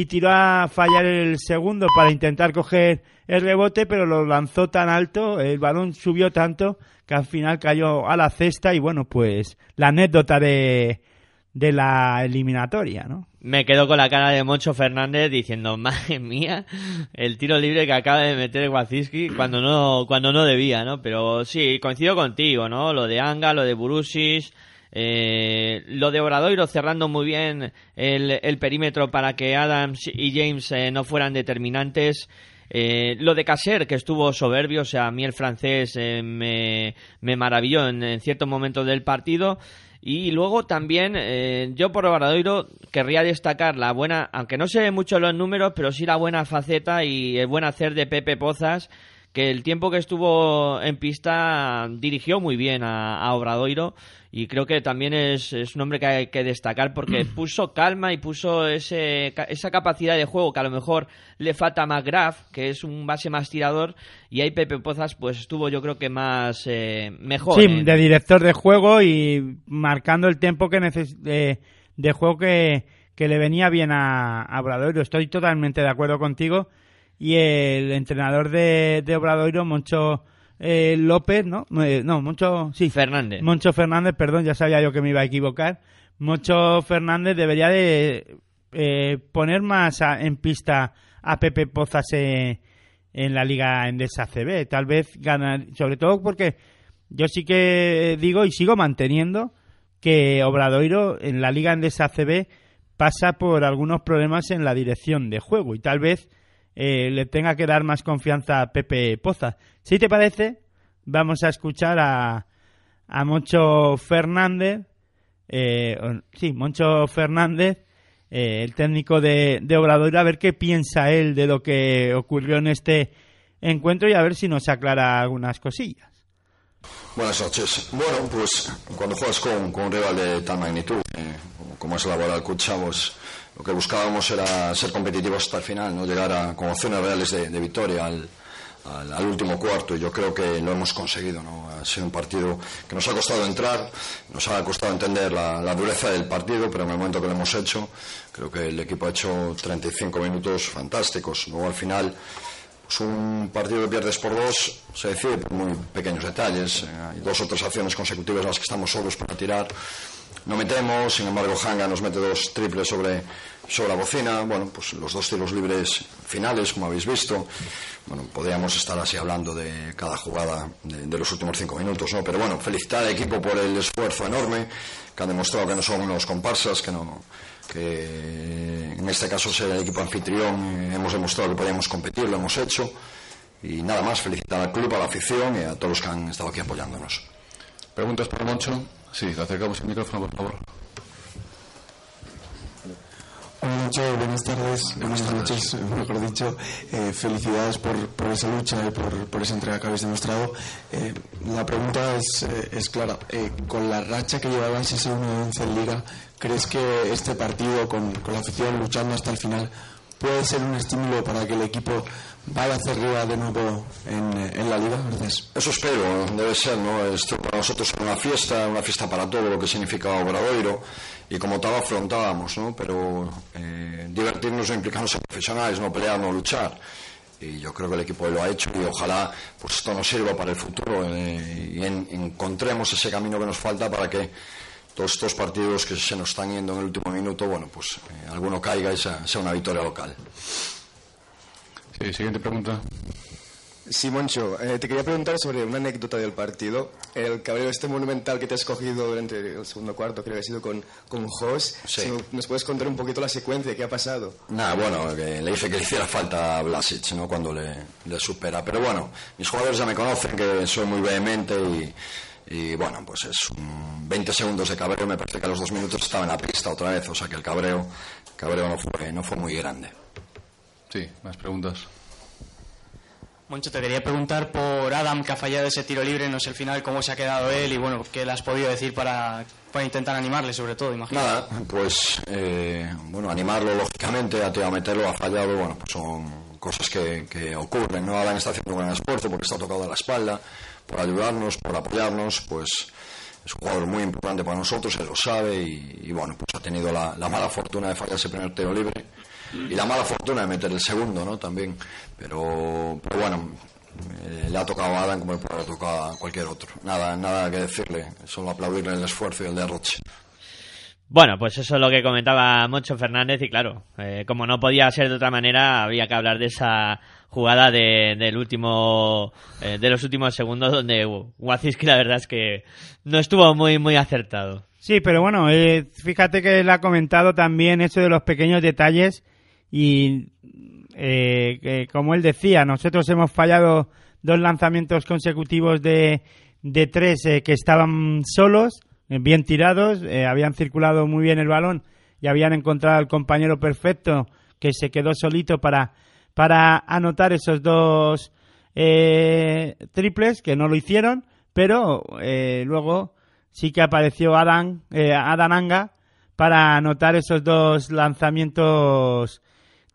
y tiró a fallar el segundo para intentar coger el rebote, pero lo lanzó tan alto, el balón subió tanto que al final cayó a la cesta y bueno, pues la anécdota de, de la eliminatoria, ¿no? Me quedo con la cara de Moncho Fernández diciendo, madre mía, el tiro libre que acaba de meter Waziski cuando no, cuando no debía, ¿no? Pero sí, coincido contigo, ¿no? Lo de Anga, lo de Burusis, eh, lo de Obradoiro cerrando muy bien el, perímetro para que Adams y James eh, no fueran determinantes. Eh, lo de Caser, que estuvo soberbio, o sea, a mí el francés eh, me, me, maravilló en, ciertos momentos del partido. Y luego también, eh, yo por Obradoiro querría destacar la buena, aunque no sé mucho los números, pero sí la buena faceta y el buen hacer de Pepe Pozas, que el tiempo que estuvo en pista dirigió muy bien a, a Obradoiro y creo que también es, es, un hombre que hay que destacar porque puso calma y puso ese, esa capacidad de juego que a lo mejor le falta a McGrath, que es un base más tirador, y ahí Pepe Pozas pues estuvo yo creo que más eh, mejor. Sí, de director de juego y marcando el tiempo que neces de, de, juego que, que, le venía bien a, a Obradoiro. Estoy totalmente de acuerdo contigo y el entrenador de, de Obradoiro, Moncho eh, López, ¿no? Eh, no, Moncho, sí. Fernández. Moncho Fernández, perdón, ya sabía yo que me iba a equivocar. Moncho Fernández debería de eh, poner más en pista a Pepe Pozas en la Liga Endesa CB. Tal vez ganar, sobre todo porque yo sí que digo y sigo manteniendo que Obradoiro en la Liga Endesa CB pasa por algunos problemas en la dirección de juego y tal vez eh, le tenga que dar más confianza a Pepe Poza. Si te parece, vamos a escuchar a, a Moncho Fernández, eh, sí, Moncho Fernández, eh, el técnico de, de Obrador, a ver qué piensa él de lo que ocurrió en este encuentro y a ver si nos aclara algunas cosillas. Buenas noches. Bueno, pues cuando juegas con, con un rival de tal magnitud, eh, como es la Laboral Cuchavos, lo que buscábamos era ser competitivos hasta el final, no llegar a, con opciones reales de, victoria al, último cuarto y yo creo que lo hemos conseguido. ¿no? Ha sido un partido que nos ha costado entrar, nos ha costado entender la, la, dureza del partido, pero en el momento que lo hemos hecho, creo que el equipo ha hecho 35 minutos fantásticos. Luego al final, pues un partido que pierdes por dos se decide por muy pequeños detalles. Eh, hay dos o tres acciones consecutivas en las que estamos solos para tirar no metemos, sin embargo Hanga nos mete dos triples sobre, sobre la bocina, bueno, pues los dos tiros libres finales, como habéis visto, bueno, podríamos estar así hablando de cada jugada de, los últimos cinco minutos, ¿no? Pero bueno, felicitar al equipo por el esfuerzo enorme, que han demostrado que no son unos comparsas, que no, que en este caso ser el equipo anfitrión hemos demostrado que podíamos competir, lo hemos hecho, y nada más, felicitar al club, a la afición y a todos los que han estado aquí apoyándonos. Preguntas por Moncho. Sí, le acercamos el micrófono, por favor. Hola, Moncho, buenas tardes, buenas noches, mejor dicho. Eh, felicidades por, por, esa lucha y por, por, esa entrega que habéis demostrado. Eh, la pregunta es, eh, es clara. con la racha que llevabais ese 1-11 en Liga, ¿crees que este partido, con, con la afición luchando hasta el final, puede ser un estímulo para que el equipo vaya hacia arriba de nuevo en, eh, en, la liga? Gracias. Eso espero, debe ser, ¿no? Esto para nosotros era una fiesta, una fiesta para todo lo que significaba Obradoiro y como tal afrontábamos, ¿no? Pero eh, divertirnos e implicarnos a profesionales, no pelear, no luchar. Y yo creo que el equipo lo ha hecho y ojalá pues esto nos sirva para el futuro eh, y en, encontremos ese camino que nos falta para que todos estos partidos que se nos están yendo en el último minuto, bueno, pues eh, alguno caiga y sea, sea una victoria local. Sí, siguiente pregunta. Sí, Moncho, eh, te quería preguntar sobre una anécdota del partido. El cabreo este monumental que te has cogido durante el segundo cuarto, creo que ha sido con, con Jos. Sí. Si nos puedes contar un poquito la secuencia, ¿qué ha pasado? Nada, bueno, que le hice que le hiciera falta a Blasic, ¿no? Cuando le, le supera. Pero bueno, mis jugadores ya me conocen, que soy muy vehemente y Y bueno, pues es un 20 segundos de cabreo, me parece que a los dos minutos estaba en la pista otra vez, o sea que el cabreo, cabreo no, fue, no fue muy grande. Sí, más preguntas. Moncho, te quería preguntar por Adam, que ha fallado ese tiro libre, no sé el final cómo se ha quedado él y bueno, qué le has podido decir para, para intentar animarle sobre todo, imagino. Nada, pues eh, bueno, animarlo lógicamente, a, a meterlo, ha fallado, bueno, pues son cosas que, que ocurren, ¿no? Adam está haciendo un gran esfuerzo porque está tocado a la espalda, por ayudarnos, por apoyarnos, pues es un jugador muy importante para nosotros, él lo sabe y, bueno, pues ha tenido la mala fortuna de fallar ese primer tiro libre y la mala fortuna de meter el segundo, ¿no? También, pero, pero bueno, eh, le ha tocado a Adam como le puede haber tocado a cualquier otro. Nada, nada que decirle, solo aplaudirle el esfuerzo y el derroche. Bueno, pues eso es lo que comentaba Moncho Fernández y claro, eh, como no podía ser de otra manera, había que hablar de esa jugada de, del último, eh, de los últimos segundos donde Waziski la verdad es que no estuvo muy, muy acertado. Sí, pero bueno, eh, fíjate que él ha comentado también eso de los pequeños detalles y eh, que, como él decía, nosotros hemos fallado dos lanzamientos consecutivos de, de tres eh, que estaban solos, eh, bien tirados, eh, habían circulado muy bien el balón y habían encontrado al compañero perfecto que se quedó solito para, para anotar esos dos eh, triples que no lo hicieron, pero eh, luego sí que apareció Adam, eh, Adam Anga para anotar esos dos lanzamientos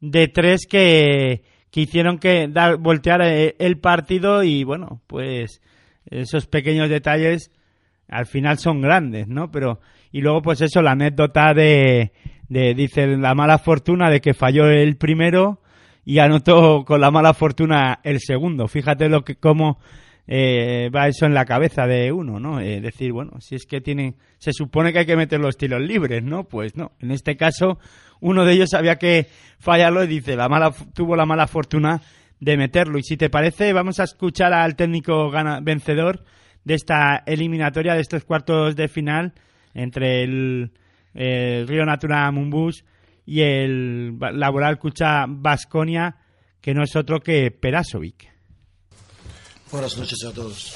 de tres que, que hicieron que dar, voltear eh, el partido y bueno, pues esos pequeños detalles al final son grandes, ¿no? Pero y luego pues eso la anécdota de, de dice la mala fortuna de que falló el primero y anotó con la mala fortuna el segundo. Fíjate lo que cómo eh, va eso en la cabeza de uno, ¿no? Eh, decir, bueno, si es que tiene, se supone que hay que meter los tiros libres, ¿no? Pues no. En este caso, uno de ellos había que fallarlo y dice, la mala, tuvo la mala fortuna de meterlo. Y si te parece, vamos a escuchar al técnico gana, vencedor de esta eliminatoria, de estos cuartos de final entre el, el Río Natura Mumbus y el Laboral Cucha Basconia, que no es otro que Perasovic. Buenas noches a todos.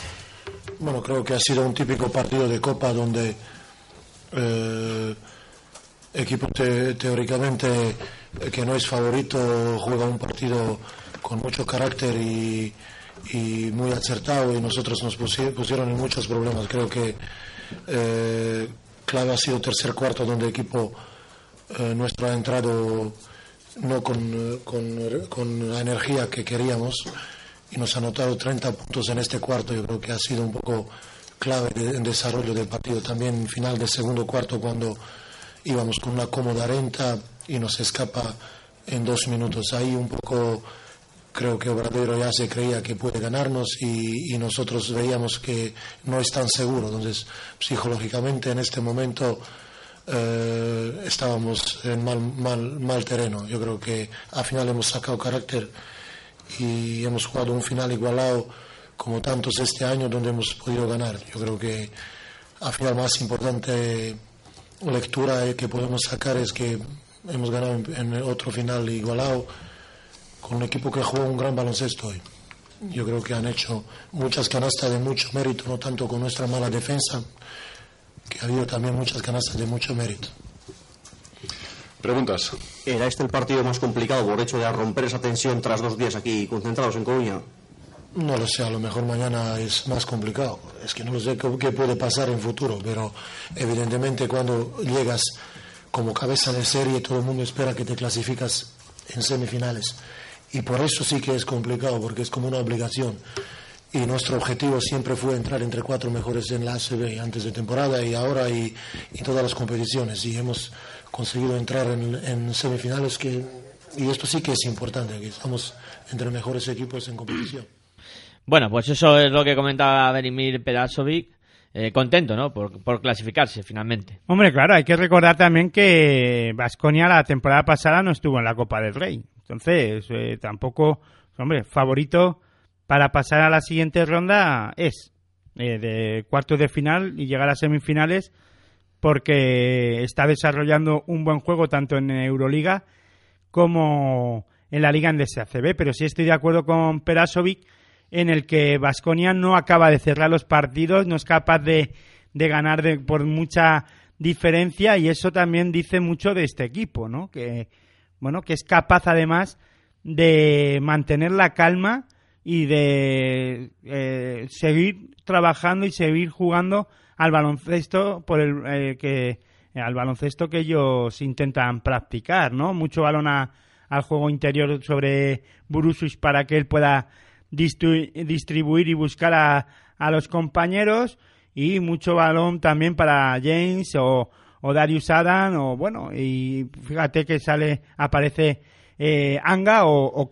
Bueno, creo que ha sido un típico partido de Copa donde eh, equipo te, teóricamente eh, que no es favorito juega un partido con mucho carácter y, muy acertado y nosotros nos pusi- pusieron en muchos problemas. Creo que eh, clave ha sido tercer cuarto donde equipo eh, nuestro ha entrado no con, la energía que queríamos y nos ha anotado 30 puntos en este cuarto. Yo creo que ha sido un poco clave en desarrollo del partido. También final del segundo cuarto cuando íbamos con una cómoda renta y nos escapa en dos minutos. Ahí un poco creo que Obradero ya se creía que puede ganarnos y, y nosotros veíamos que no es tan seguro. Entonces, psicológicamente en este momento eh, estábamos en mal, mal, mal terreno. Yo creo que al final hemos sacado carácter y hemos jugado un final igualado como tantos este año donde hemos podido ganar. Yo creo que al final más importante lectura que podemos sacar es que hemos ganado en, otro final igualado con un equipo que jugó un gran baloncesto hoy. Yo creo que han hecho muchas canastas de mucho mérito, no tanto con nuestra mala defensa, que ha habido también muchas canastas de mucho mérito. Preguntas. ¿Era este el partido más complicado por hecho de romper esa tensión tras dos días aquí concentrados en Coruña? No lo sé, a lo mejor mañana es más complicado. Es que no lo sé qué, puede pasar en futuro, pero evidentemente cuando llegas como cabeza de serie, todo el mundo espera que te clasificas en semifinales. Y por eso sí que es complicado, porque es como una obligación. Y nuestro objetivo siempre fue entrar entre cuatro mejores en la ACB antes de temporada y ahora y, y todas las competiciones. Y hemos conseguido entrar en, en semifinales que, y esto sí que es importante, que estamos entre mejores equipos en competición. Bueno, pues eso es lo que comentaba Verimir Perasovic. Eh, contento, ¿no? Por, clasificarse finalmente. Hombre, claro, hay que recordar también que Vasconia la temporada pasada no estuvo en la Copa del Rey. Entonces, eh, tampoco, hombre, favorito para pasar a la siguiente ronda es eh, de cuartos de final y llegar a semifinales porque está desarrollando un buen juego tanto en Euroliga como en la Liga en ACB. Pero sí estoy de acuerdo con Perasovic en el que Vasconia no acaba de cerrar los partidos, no es capaz de, de ganar de, por mucha diferencia y eso también dice mucho de este equipo, ¿no? Que bueno, que es capaz además de mantener la calma y de eh, seguir trabajando y seguir jugando al baloncesto por el eh, que al baloncesto que ellos intentan practicar, ¿no? Mucho balón a- al juego interior sobre Burusus para que él pueda distribuir y buscar a, a los compañeros y mucho balón también para James o, o Darius Adam o bueno y fíjate que sale aparece eh, Anga o, o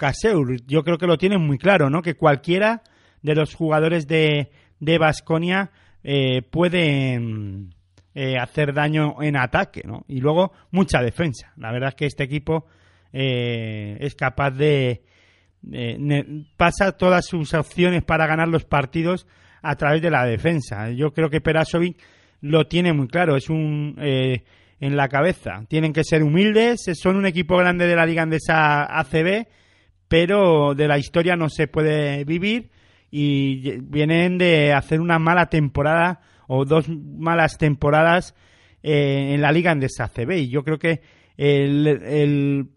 yo creo que lo tienen muy claro no que cualquiera de los jugadores de de Basconia pueden eh, hacer daño en ataque no y luego mucha defensa. La verdad es que este equipo eh, es capaz de eh, pasa todas sus opciones para ganar los partidos a través de la defensa. Yo creo que Perasovic lo tiene muy claro, es un eh, en la cabeza. Tienen que ser humildes, son un equipo grande de la Liga Andesa ACB, pero de la historia no se puede vivir y vienen de hacer una mala temporada o dos malas temporadas eh, en la Liga Andesa ACB y yo creo que el, el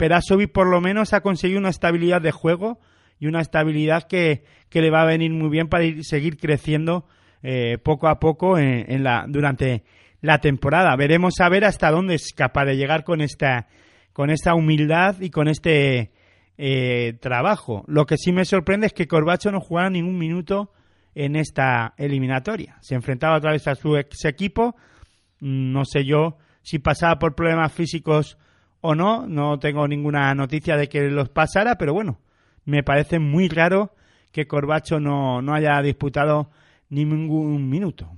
por lo menos ha conseguido una estabilidad de juego y una estabilidad que, que le va a venir muy bien para ir- seguir creciendo eh, poco a poco en, en la, durante la temporada. Veremos a ver hasta dónde es capaz de llegar con esta, con esta humildad y con este eh, trabajo. Lo que sí me sorprende es que Corbacho no jugara ningún minuto en esta eliminatoria. Se enfrentaba otra vez a su ex equipo. Mm, No sé yo si pasaba por problemas físicos o no. No tengo ninguna noticia de que los pasara, pero bueno, me parece muy raro que Corbacho no, no haya disputado ningún minuto.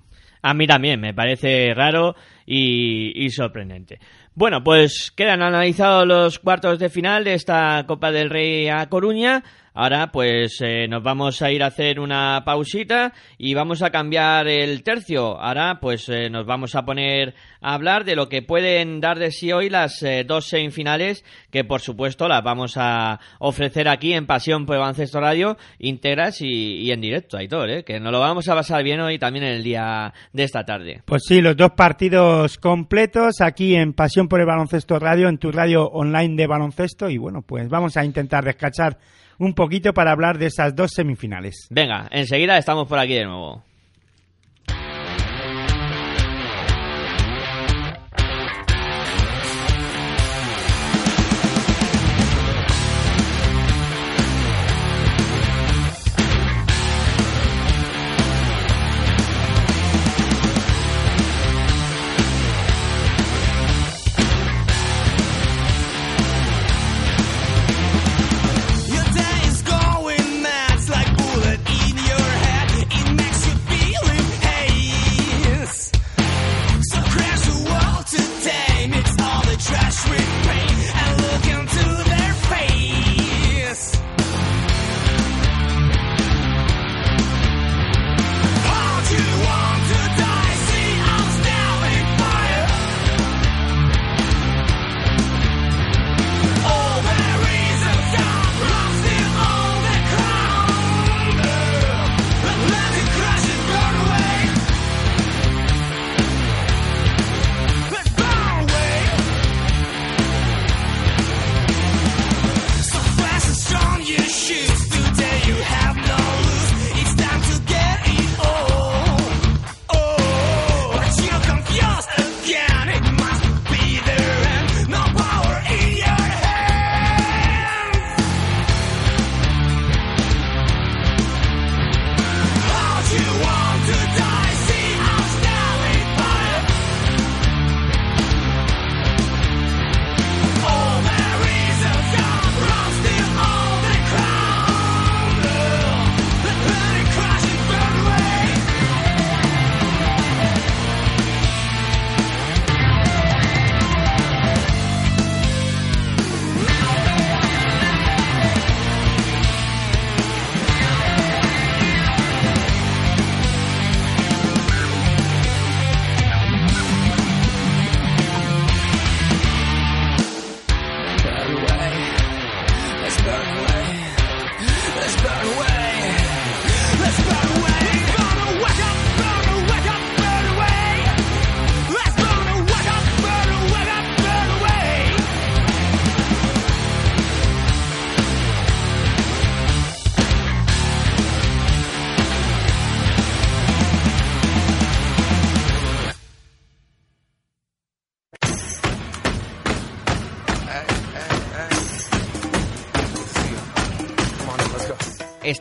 A mí también me parece raro y, y sorprendente. Bueno, pues quedan analizados los cuartos de final de esta Copa del Rey a Coruña. Ahora pues eh, nos vamos a ir a hacer una pausita y vamos a cambiar el tercio. Ahora pues eh, nos vamos a poner a hablar de lo que pueden dar de sí hoy las eh, dos semifinales que por supuesto las vamos a ofrecer aquí en Pasión por Baloncesto Radio íntegras y, y en directo, Aitor, ¿eh? que nos lo vamos a pasar bien hoy también en el día de esta tarde. Pues sí, los dos partidos completos aquí en Pasión por el Baloncesto Radio, en tu radio online de baloncesto. Y bueno, pues vamos a intentar descachar un poquito para hablar de esas dos semifinales. Venga, enseguida estamos por aquí de nuevo.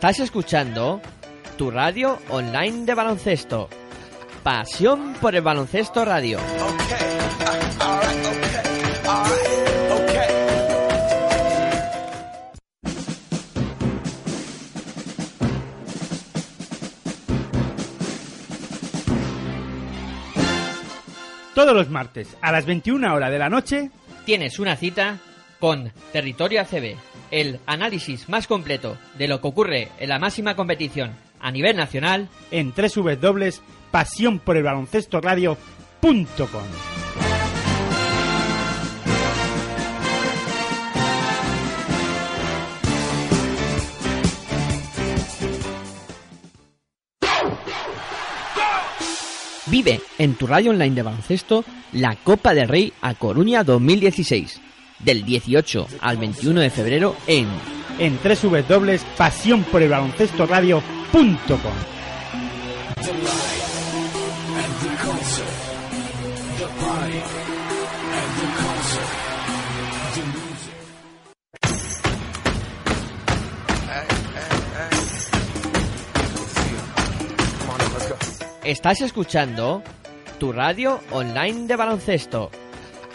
Estás escuchando tu radio online de baloncesto. Pasión por el baloncesto radio. Todos los martes a las 21 horas de la noche Tienes una cita con Territorio ACB, el análisis más completo de lo que ocurre en la máxima competición a nivel nacional en www.pasión por el baloncesto radio.com. Vive en tu radio online de baloncesto la Copa del Rey a Coruña 2016, del 18 al 21 de febrero en en www.pasión por el baloncesto radio.com. Estás escuchando tu radio online de baloncesto.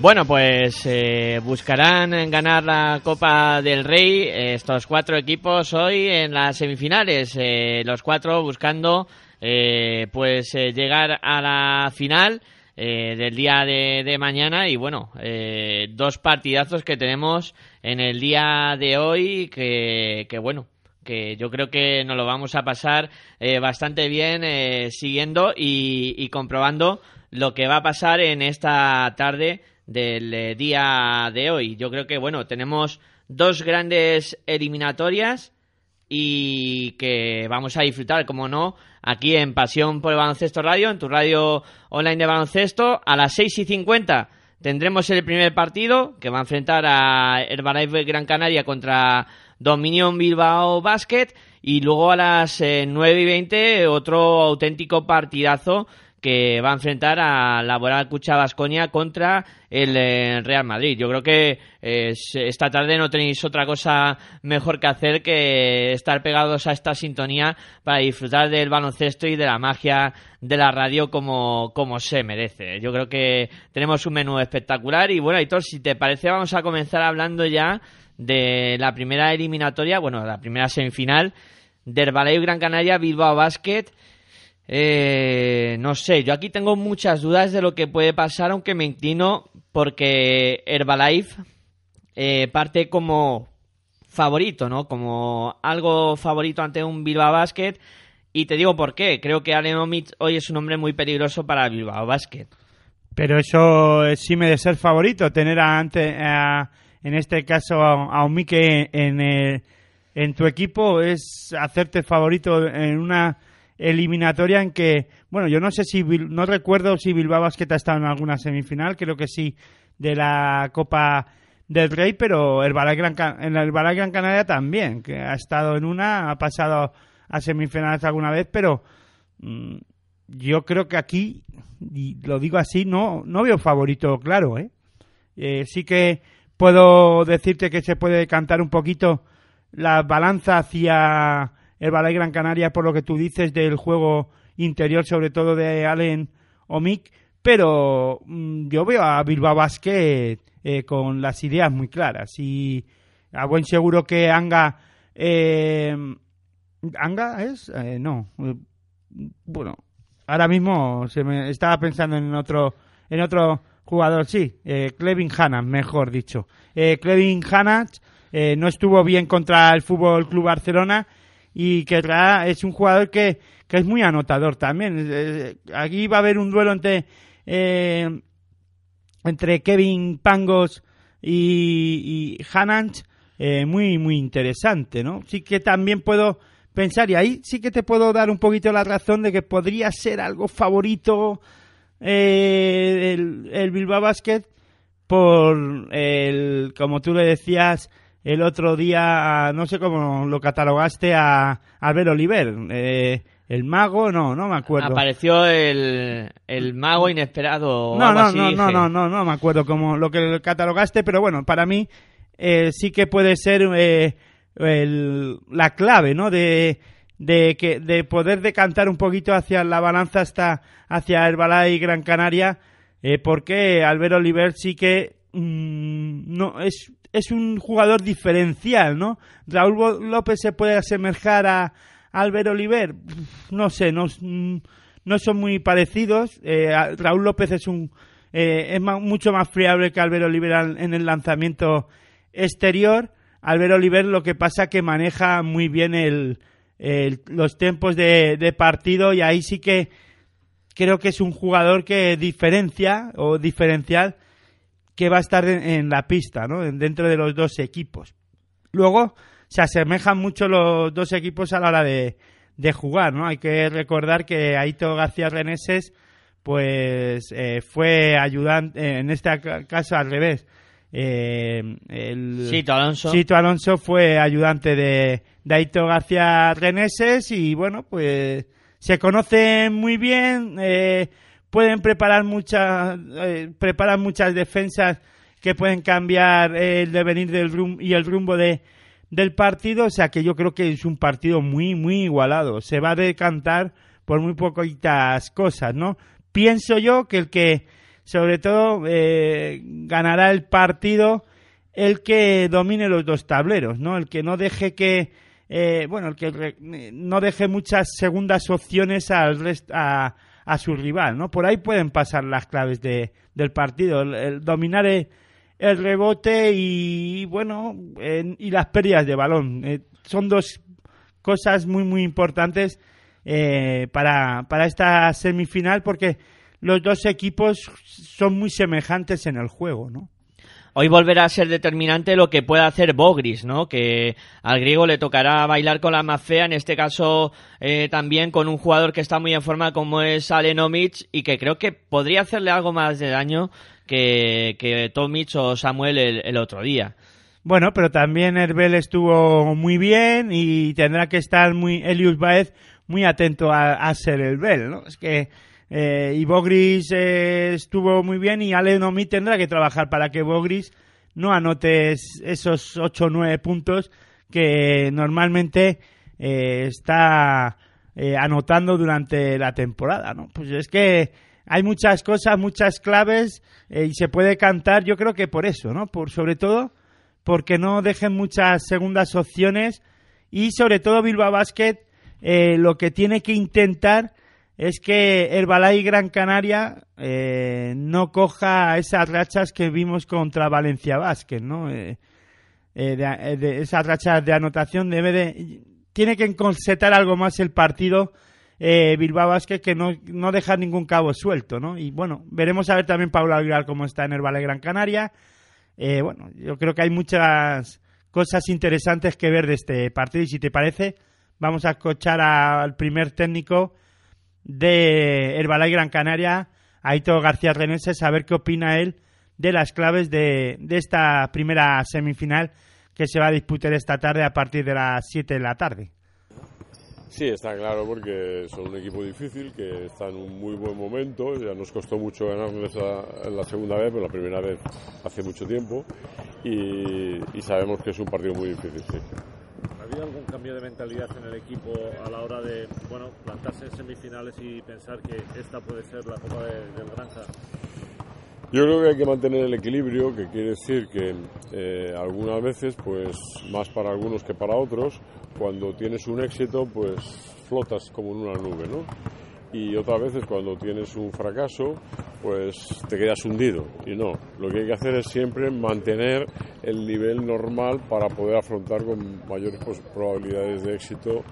Bueno, pues eh, buscarán ganar la Copa del Rey eh, estos cuatro equipos hoy en las semifinales. eh, los cuatro buscando eh, pues eh, llegar a la final eh, del día de, mañana y bueno, dos partidazos que tenemos en el día de hoy que, que bueno, que yo creo que nos lo vamos a pasar eh, bastante bien eh, siguiendo y, y comprobando lo que va a pasar en esta tarde del eh, día de hoy. Yo creo que, bueno, tenemos dos grandes eliminatorias y que vamos a disfrutar, como no, aquí en Pasión por el Baloncesto Radio, en tu radio online de baloncesto, a las 6 y 50 tendremos el primer partido que va a enfrentar a Herbalife Gran Canaria contra Dominion Bilbao Basket y luego a las eh, 9 y 20 otro auténtico partidazo que va a enfrentar a Laboral Cucha Basconia contra el eh, Real Madrid. Yo creo que eh, esta tarde no tenéis otra cosa mejor que hacer que estar pegados a esta sintonía para disfrutar del baloncesto y de la magia de la radio como, como se merece. Yo creo que tenemos un menú espectacular y bueno, Aitor, si te parece vamos a comenzar hablando ya de la primera eliminatoria, bueno, la primera semifinal del Herbalife Gran Canaria Bilbao Basket Eh, no sé, yo aquí tengo muchas dudas de lo que puede pasar, aunque me inclino porque Herbalife eh, parte como favorito, ¿no? Como algo favorito ante un Bilbao Basket. Y te digo por qué. Creo que Allen Omic hoy es un hombre muy peligroso para Bilbao Basket. Pero eso sí me de ser favorito, tener a, ante, a- en este caso a, a Omique en, eh, en tu equipo es hacerte favorito en una eliminatoria en que, bueno, yo no sé si, no recuerdo si Bilbao Basket ha estado en alguna semifinal, creo que sí, de la Copa del Rey, pero el Balay en el Balay Gran Canaria también, que ha estado en una, ha pasado a semifinales alguna vez, pero mm, yo creo que aquí, y lo digo así, no, no veo favorito claro, ¿eh? Eh, sí que puedo decirte que se puede cantar un poquito la balanza hacia el Balay Gran Canaria por lo que tú dices del juego interior, sobre todo de Allen Omic, pero mm, yo veo a Bilbao Basket eh, con las ideas muy claras y a buen seguro que Anga eh, Anga es Eh, no. Bueno ahora mismo se me estaba pensando en otro en otro jugador sí eh, Clevin mejor dicho. Eh, Clevin eh, no estuvo bien contra el Fútbol Club Barcelona y que es un jugador que, que es muy anotador también. Aquí va a haber un duelo entre eh, entre Kevin Pangos y, y eh, muy muy interesante no sí que también puedo pensar y ahí sí que te puedo dar un poquito la razón de que podría ser algo favorito eh, el, el Bilbao Basket por el como tú le decías el otro día no sé cómo lo catalogaste a Albert Oliver eh, el mago no no me acuerdo Apareció el, el mago inesperado. no, no, así, no, no, no, no, no me acuerdo como lo que catalogaste, pero bueno, para mí eh, sí que puede ser eh, el- la clave, ¿no? De, de que de poder decantar un poquito hacia la balanza hasta hacia el Balay Gran Canaria, eh, porque Albert Oliver sí que mm, no es es un jugador diferencial, ¿no? Raúl López se puede asemejar a Albert Oliver, no sé, no, mm, no son muy parecidos. Eh, Raúl López es un eh, es mucho más friable que Albert Oliver en el lanzamiento exterior. Albert Oliver lo que pasa que maneja muy bien el, el- los tiempos de, de partido y ahí sí que creo que es un jugador que diferencia o diferencial que va a estar en, en la pista, ¿no? En- Dentro de los dos equipos. Luego se asemejan mucho los dos equipos a la hora de, de jugar, ¿no? Hay que recordar que Aito García Reneses, pues eh, fue ayudante, en este ca- caso al revés. Eh, el Sito Alonso. Sito Alonso fue ayudante de, de Aito García Reneses y bueno, pues se conocen muy bien, eh, pueden preparar muchas, eh, preparan muchas defensas que pueden cambiar el devenir del rum y el rumbo de, del partido, o sea que yo creo que es un partido muy, muy igualado. Se va a decantar por muy poquitas cosas, ¿no? Pienso yo que el que, sobre todo, eh, ganará el partido el que domine los dos tableros, ¿no? El que no deje que, eh, bueno, el que re- no deje muchas segundas opciones al rest- a, a su rival, ¿no? Por ahí pueden pasar las claves de, del partido, el, dominar el, rebote y, bueno, en- y las pérdidas de balón. Eh, son dos cosas muy, muy importantes eh, para, para esta semifinal porque los dos equipos son muy semejantes en el juego, ¿no? Hoy volverá a ser determinante lo que pueda hacer Bogris, ¿no? Que al griego le tocará bailar con la más fea, en este caso eh, también con un jugador que está muy en forma como es Alenomic y que creo que podría hacerle algo más de daño que, que Tomic o Samuel el, el otro día. Bueno, pero también Herbel estuvo muy bien y tendrá que estar muy Elius Baez muy atento a, a ser Herbel, ¿no? Es que eh, y Bogris eh, estuvo muy bien y Alenomi tendrá que trabajar para que Bogris no anote es- esos 8 o 9 puntos que normalmente eh, está eh, anotando durante la temporada, ¿no? Pues es que hay muchas cosas, muchas claves y se puede cantar, yo creo que por eso, ¿no? Por sobre todo porque no dejen muchas segundas opciones y sobre todo Bilbao Basket lo que tiene que intentar es que el Balay Gran Canaria eh, no coja esas rachas que vimos contra Valencia Vázquez, ¿no? Eh, eh, eh, de esas rachas de anotación debe de tiene que encorsetar algo más el partido Bilbao Vázquez que no, no dejar ningún cabo suelto, ¿no? Y bueno, veremos a ver también Pablo Aguilar cómo está en el Balay Gran Canaria. Bueno, yo creo que hay muchas cosas interesantes que ver de este partido y si te parece, vamos a escuchar al primer técnico de Herbalife Gran Canaria, Aito García Reneses, a ver qué opina él de las claves de, de esta primera semifinal que se va a disputar esta tarde a partir de las 7 de la tarde. Sí, está claro porque son un equipo difícil que está en un muy buen momento. Ya nos costó mucho ganarles a- la segunda vez, pero la primera vez hace mucho tiempo. Y, y sabemos que es un partido muy difícil, sí. ¿Ha habido algún cambio de mentalidad en el equipo a la hora de bueno plantarse en semifinales y pensar que esta puede ser la Copa de- del Granja? Yo creo que hay que mantener el equilibrio, que quiere decir que eh, algunas veces, pues más para algunos que para otros, cuando tienes un éxito, pues flotas como en una nube, ¿no? Y otras veces cuando tienes un fracaso, pues te quedas hundido. Y no, lo que hay que hacer es siempre mantener el nivel normal para poder afrontar con mayores probabilidades de éxito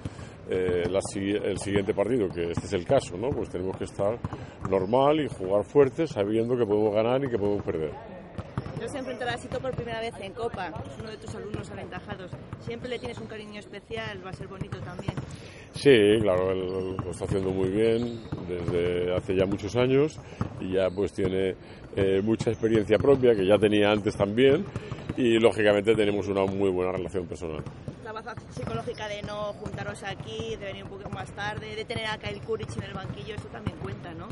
eh, el siguiente partido, que este es el caso, ¿no? Pues tenemos que estar normal y jugar fuerte sabiendo que podemos ganar y que podemos perder. Se enfrentará a Sito por primera vez en Copa, es uno de tus alumnos aventajados. Siempre le tienes un cariño especial, va a ser bonito también. Sí, claro, él, lo está haciendo muy bien desde hace ya muchos años y ya pues tiene eh, mucha experiencia propia que ya tenía antes también y lógicamente tenemos una muy buena relación personal. La baza psicológica de no juntaros aquí, de venir un poco más tarde, de tener a Kyle Kuric en el banquillo, eso también cuenta, ¿no?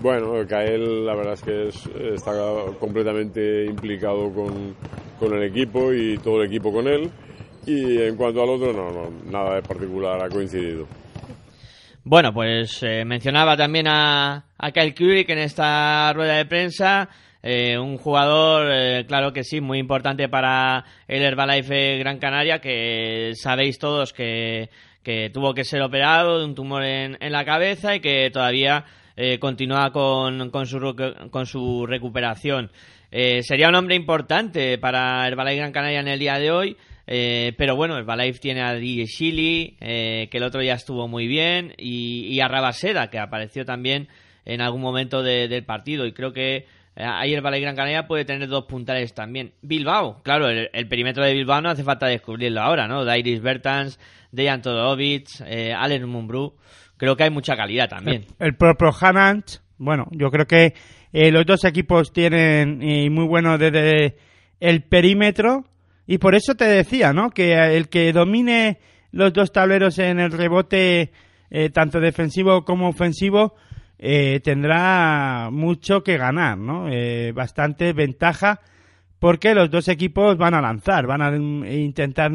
Bueno, Kael la verdad es que es- está completamente implicado con, con el equipo y todo el equipo con él y en cuanto al otro no, no nada de particular ha coincidido. Bueno, pues eh, mencionaba también a, a Kyle Kubrick en esta rueda de prensa, eh, un jugador, eh, claro que sí, muy importante para el Herbalife Gran Canaria, que sabéis todos que, que tuvo que ser operado de un tumor en, en la cabeza y que todavía eh, continúa con, con, su, con su recuperación. Eh, sería un hombre importante para Herbalife Gran Canaria en el día de hoy. Eh, pero bueno, Herbalife tiene a DJ Shili, eh, que el otro día estuvo muy bien, y, a Rabaseda, que apareció también en algún momento de- del partido. Y creo que eh, ahí Herbalife Gran Canaria puede tener dos puntales también. Bilbao, claro, el, el perímetro de Bilbao no hace falta descubrirlo ahora, ¿no? Dairis Bertans, Dejan Todorovic, eh, Alex Mumbrú. Creo que hay mucha calidad también. El propio Hanant, bueno, yo creo que eh, los dos equipos tienen eh, muy bueno desde el perímetro y por eso te decía, ¿no? Que el que domine los dos tableros en el rebote, eh, tanto defensivo como ofensivo, eh, tendrá mucho que ganar, ¿no? Bastante ventaja porque los dos equipos van a lanzar, van a intentar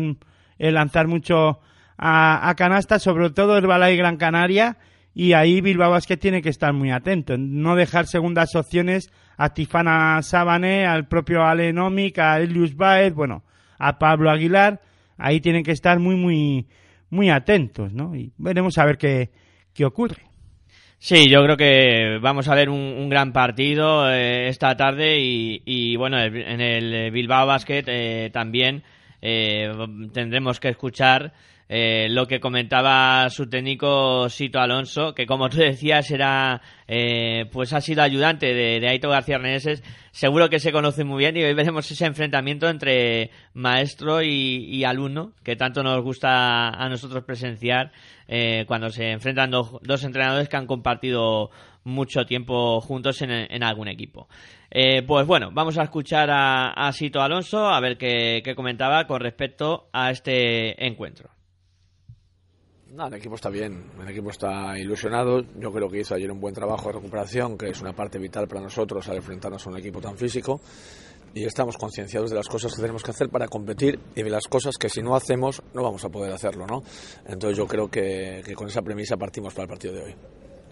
lanzar mucho a, canasta, sobre todo el Balay Gran Canaria, y ahí Bilbao Basket tiene que estar muy atento, no dejar segundas opciones a Tifana Sabane, al propio Ale Nomic, a Elius Baez, bueno, a Pablo Aguilar, ahí tienen que estar muy, muy, muy atentos, ¿no? Y veremos a ver qué, qué ocurre. Sí, yo creo que vamos a ver un, un gran partido eh, esta tarde y, y, bueno, en el Bilbao Basket eh, también eh, tendremos que escuchar eh, lo que comentaba su técnico Sito Alonso, que como tú decías era, eh, pues ha sido ayudante de, Aito García Reneses, seguro que se conoce muy bien y hoy veremos ese enfrentamiento entre maestro y, alumno, que tanto nos gusta a nosotros presenciar eh, cuando se enfrentan dos, entrenadores que han compartido mucho tiempo juntos en, algún equipo. Eh, pues bueno, vamos a escuchar a, a Sito Alonso a ver qué comentaba con respecto a este encuentro. No, el equipo está bien, el equipo está ilusionado. Yo creo que hizo ayer un buen trabajo de recuperación, que es una parte vital para nosotros al enfrentarnos a un equipo tan físico. Y estamos concienciados de las cosas que tenemos que hacer para competir y de las cosas que si no hacemos no vamos a poder hacerlo, ¿no? Entonces yo creo que, con esa premisa partimos para el partido de hoy.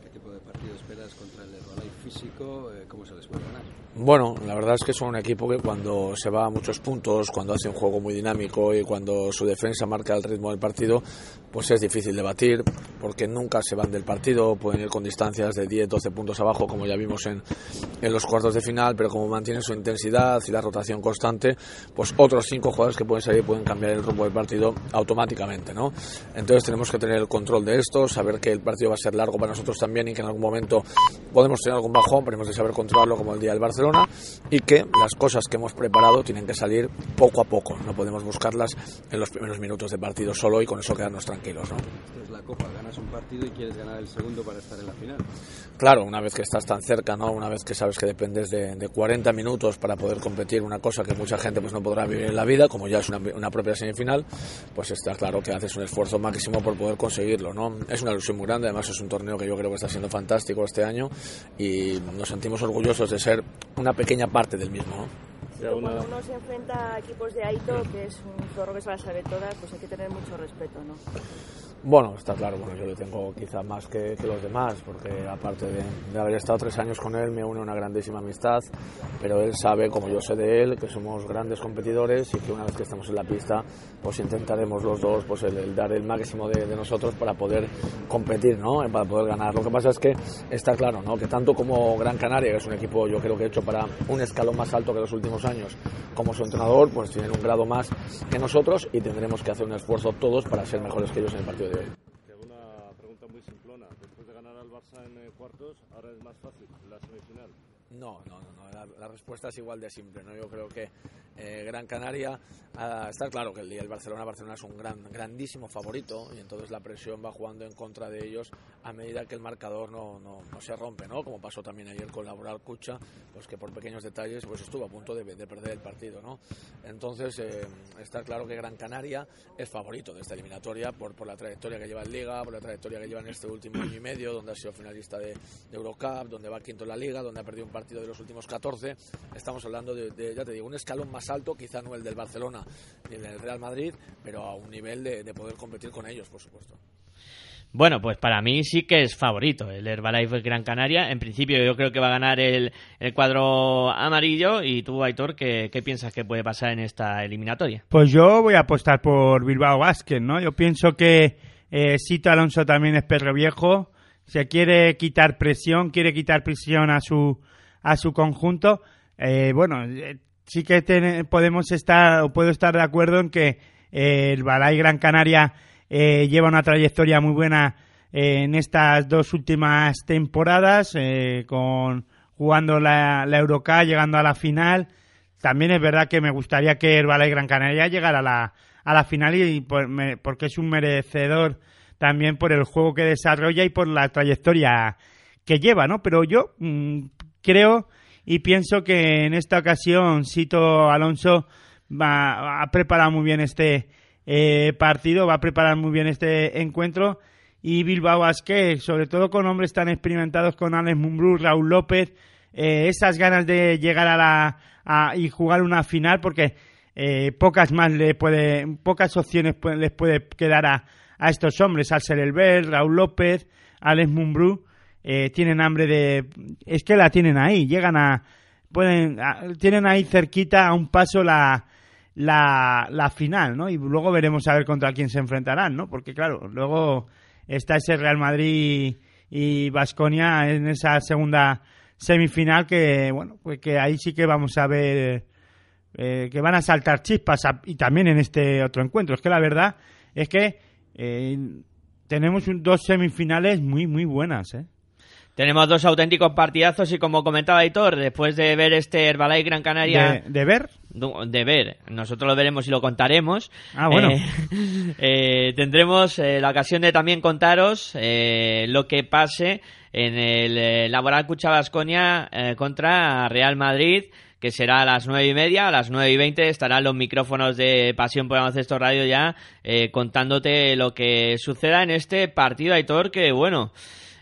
¿Qué tipo de partido esperas contra el Herbalife físico? Eh, ¿Cómo se les puede ganar? Bueno, la verdad es que son un equipo que cuando se va a muchos puntos, cuando hace un juego muy dinámico y cuando su defensa marca el ritmo del partido, pues es difícil de batir porque nunca se van del partido, pueden ir con distancias de 10, 12 puntos abajo como ya vimos en, en los cuartos de final, pero como mantienen su intensidad y la rotación constante, pues otros cinco jugadores que pueden salir pueden cambiar el rumbo del partido automáticamente, ¿no? Entonces tenemos que tener el control de esto, saber que el partido va a ser largo para nosotros también y que en algún momento podemos tener algún bajón, pero hemos de saber controlarlo como el día del Barcelona y que las cosas que hemos preparado tienen que salir poco a poco. No podemos buscarlas en los primeros minutos de partido solo y con eso quedarnos tranquilos. ¿no? Esto es la Copa, ganas un partido y quieres ganar el segundo para estar en la final. Claro, una vez que estás tan cerca, ¿no? una vez que sabes que dependes de, de 40 minutos para poder competir, una cosa que mucha gente pues, no podrá vivir en la vida, como ya es una, una propia semifinal, pues está claro que haces un esfuerzo máximo por poder conseguirlo. ¿no? Es una ilusión muy grande, además es un torneo que yo creo que está siendo fantástico este año y nos sentimos orgullosos de ser una pequeña parte del mismo. ¿no? Cuando uno se enfrenta a equipos de Aito, que es un zorro que se las sabe todas, pues hay que tener mucho respeto, ¿no? Bueno, está claro, bueno, yo le tengo quizá más que, los demás, porque aparte de, haber estado tres años con él, me une una grandísima amistad, pero él sabe, como yo sé de él, que somos grandes competidores y que una vez que estamos en la pista, pues intentaremos los dos pues el, dar el máximo de, nosotros para poder competir, ¿no? Para poder ganar. Lo que pasa es que está claro, ¿no? Que tanto como Gran Canaria, que es un equipo yo creo que hecho para un escalón más alto que los últimos años, como su entrenador, pues tienen un grado más que nosotros y tendremos que hacer un esfuerzo todos para ser mejores que ellos en el partido de hoy. Te hago una pregunta muy simplona. Después de ganar al Barça en eh, cuartos, ahora es más fácil la semifinal. No, no, no, la, la, respuesta es igual de simple, ¿no? Yo creo que eh, Gran Canaria, uh, está claro que el, el Barcelona, Barcelona es un gran, grandísimo favorito y entonces la presión va jugando en contra de ellos a medida que el marcador no, no, se rompe, ¿no? Como pasó también ayer con Laboral Cucha, pues que por pequeños detalles pues estuvo a punto de, de perder el partido, ¿no? Entonces eh, está claro que Gran Canaria es favorito de esta eliminatoria por, por la trayectoria que lleva en Liga, por la trayectoria que lleva en este último año y medio, donde ha sido finalista de, de Eurocup, donde va quinto en la Liga, donde ha perdido un partido de los últimos 14. Estamos hablando de, ya te digo, un escalón más alto, quizá no el del Barcelona ni el del Real Madrid, pero a un nivel de, de poder competir con ellos, por supuesto. Bueno, pues para mí sí que es favorito el Herbalife Gran Canaria. En principio yo creo que va a ganar el, el cuadro amarillo. ¿Y tú, Aitor, ¿qué, qué, piensas que puede pasar en esta eliminatoria? Pues yo voy a apostar por Bilbao Basket, ¿no? Yo pienso que eh, Sito Alonso también es perro viejo. Se quiere quitar presión, quiere quitar presión a su, a su conjunto. Eh, bueno, eh, sí que podemos estar, o puedo estar de acuerdo en que eh, el Balay Gran Canaria eh, lleva una trayectoria muy buena eh, en estas dos últimas temporadas, eh, con jugando la, la Eurocup, llegando a la final. También es verdad que me gustaría que el Balay Gran Canaria llegara a la, a la final y por, me, porque es un merecedor también por el juego que desarrolla y por la trayectoria que lleva, ¿no? Pero yo mmm, creo y pienso que en esta ocasión Sito Alonso va, ha preparado muy bien este eh, partido, va a preparar muy bien este encuentro. Y Bilbao Basket, sobre todo con hombres tan experimentados con Alex Mumbrú, Raúl López, eh, esas ganas de llegar a la a, y jugar una final porque eh, pocas más le puede, pocas opciones les puede quedar a, a estos hombres, Alcer Elbel, Raúl López, Alex Mumbrú, eh, tienen hambre de, es que la tienen ahí, llegan a, pueden, tienen ahí cerquita a un paso la, la, la final, ¿no? Y luego veremos a ver contra quién se enfrentarán, ¿no? Porque claro, luego está ese Real Madrid y Vasconia en esa segunda semifinal que, bueno, pues que ahí sí que vamos a ver eh, que van a saltar chispas a, y también en este otro encuentro. Es que la verdad es que eh, tenemos un, dos semifinales muy, muy buenas, ¿eh? Tenemos dos auténticos partidazos y como comentaba Aitor, después de ver este Herbalife Gran Canaria... ¿De, de ver? De ver. Nosotros lo veremos y lo contaremos. Ah, bueno. Eh, eh, tendremos eh, la ocasión de también contaros eh, lo que pase en el eh, Laboral Cucha Basconia contra Real Madrid que será a las nueve y media, a las nueve y veinte estarán los micrófonos de Pasión por Baloncesto Radio ya eh, contándote lo que suceda en este partido, Aitor, que bueno,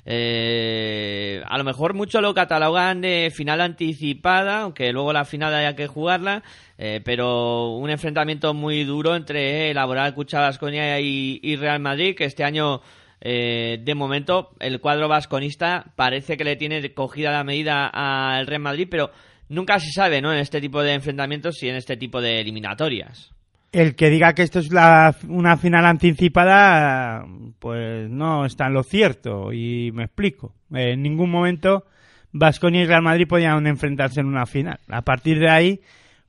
eh, a lo mejor mucho lo catalogan de final anticipada, aunque luego la final haya que jugarla, eh, pero un enfrentamiento muy duro entre Laboral Cucha Vasconia y, y, Real Madrid, que este año eh, de momento el cuadro vasconista parece que le tiene cogida la medida al Real Madrid, pero nunca se sabe, ¿no? En este tipo de enfrentamientos y en este tipo de eliminatorias. El que diga que esto es la- una final anticipada, pues no está en lo cierto. Y me explico. En ningún momento Vasconia y Real Madrid podían enfrentarse en una final. A partir de ahí,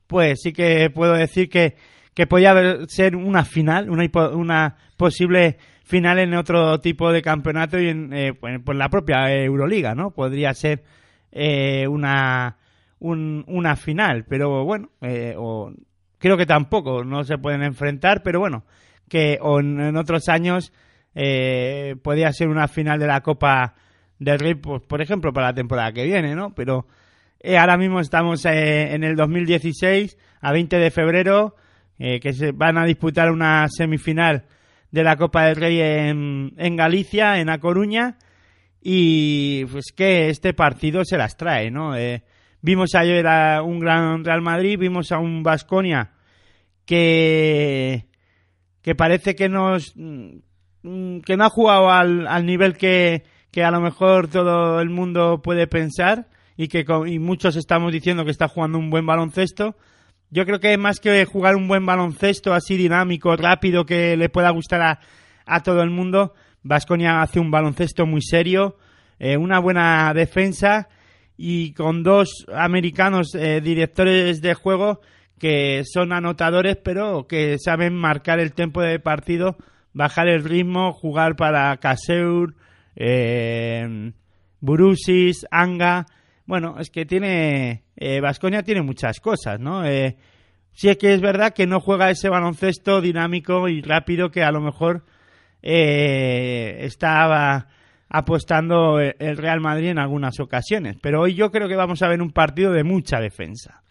pues sí que puedo decir que, que podía ser una final, una, una posible final en otro tipo de campeonato y en eh, pues, pues la propia Euroliga, ¿no? Podría ser eh, una, un- una final, pero bueno, eh, o creo que tampoco no se pueden enfrentar, pero bueno, que en, en otros años eh, podría ser una final de la Copa del Rey, pues, por ejemplo, para la temporada que viene, ¿no? Pero eh, ahora mismo estamos eh, en el 2016, a 20 de febrero, eh, que se van a disputar una semifinal de la Copa del Rey en, en Galicia, en A Coruña, y pues que este partido se las trae, ¿no? Vimos ayer a un gran Real Madrid, vimos a un Vasconia que que parece que nos mm, que no ha jugado al, al nivel que, que a lo mejor todo el mundo puede pensar y que y muchos estamos diciendo que está jugando un buen baloncesto. Yo creo que más que jugar un buen baloncesto así dinámico, rápido, que le pueda gustar a, a todo el mundo, Vasconia hace un baloncesto muy serio, eh, una buena defensa y con dos americanos eh, directores de juego que son anotadores pero que saben marcar el tempo de partido, bajar el ritmo, jugar para Caseur, eh, Burusis, Anga. Bueno, es que tiene. Vasconia tiene muchas cosas, ¿no? Eh, sí es que es verdad que no juega ese baloncesto dinámico y rápido que a lo mejor eh, estaba apostando el Real Madrid en algunas ocasiones. Pero hoy yo creo que vamos a ver un partido de mucha defensa.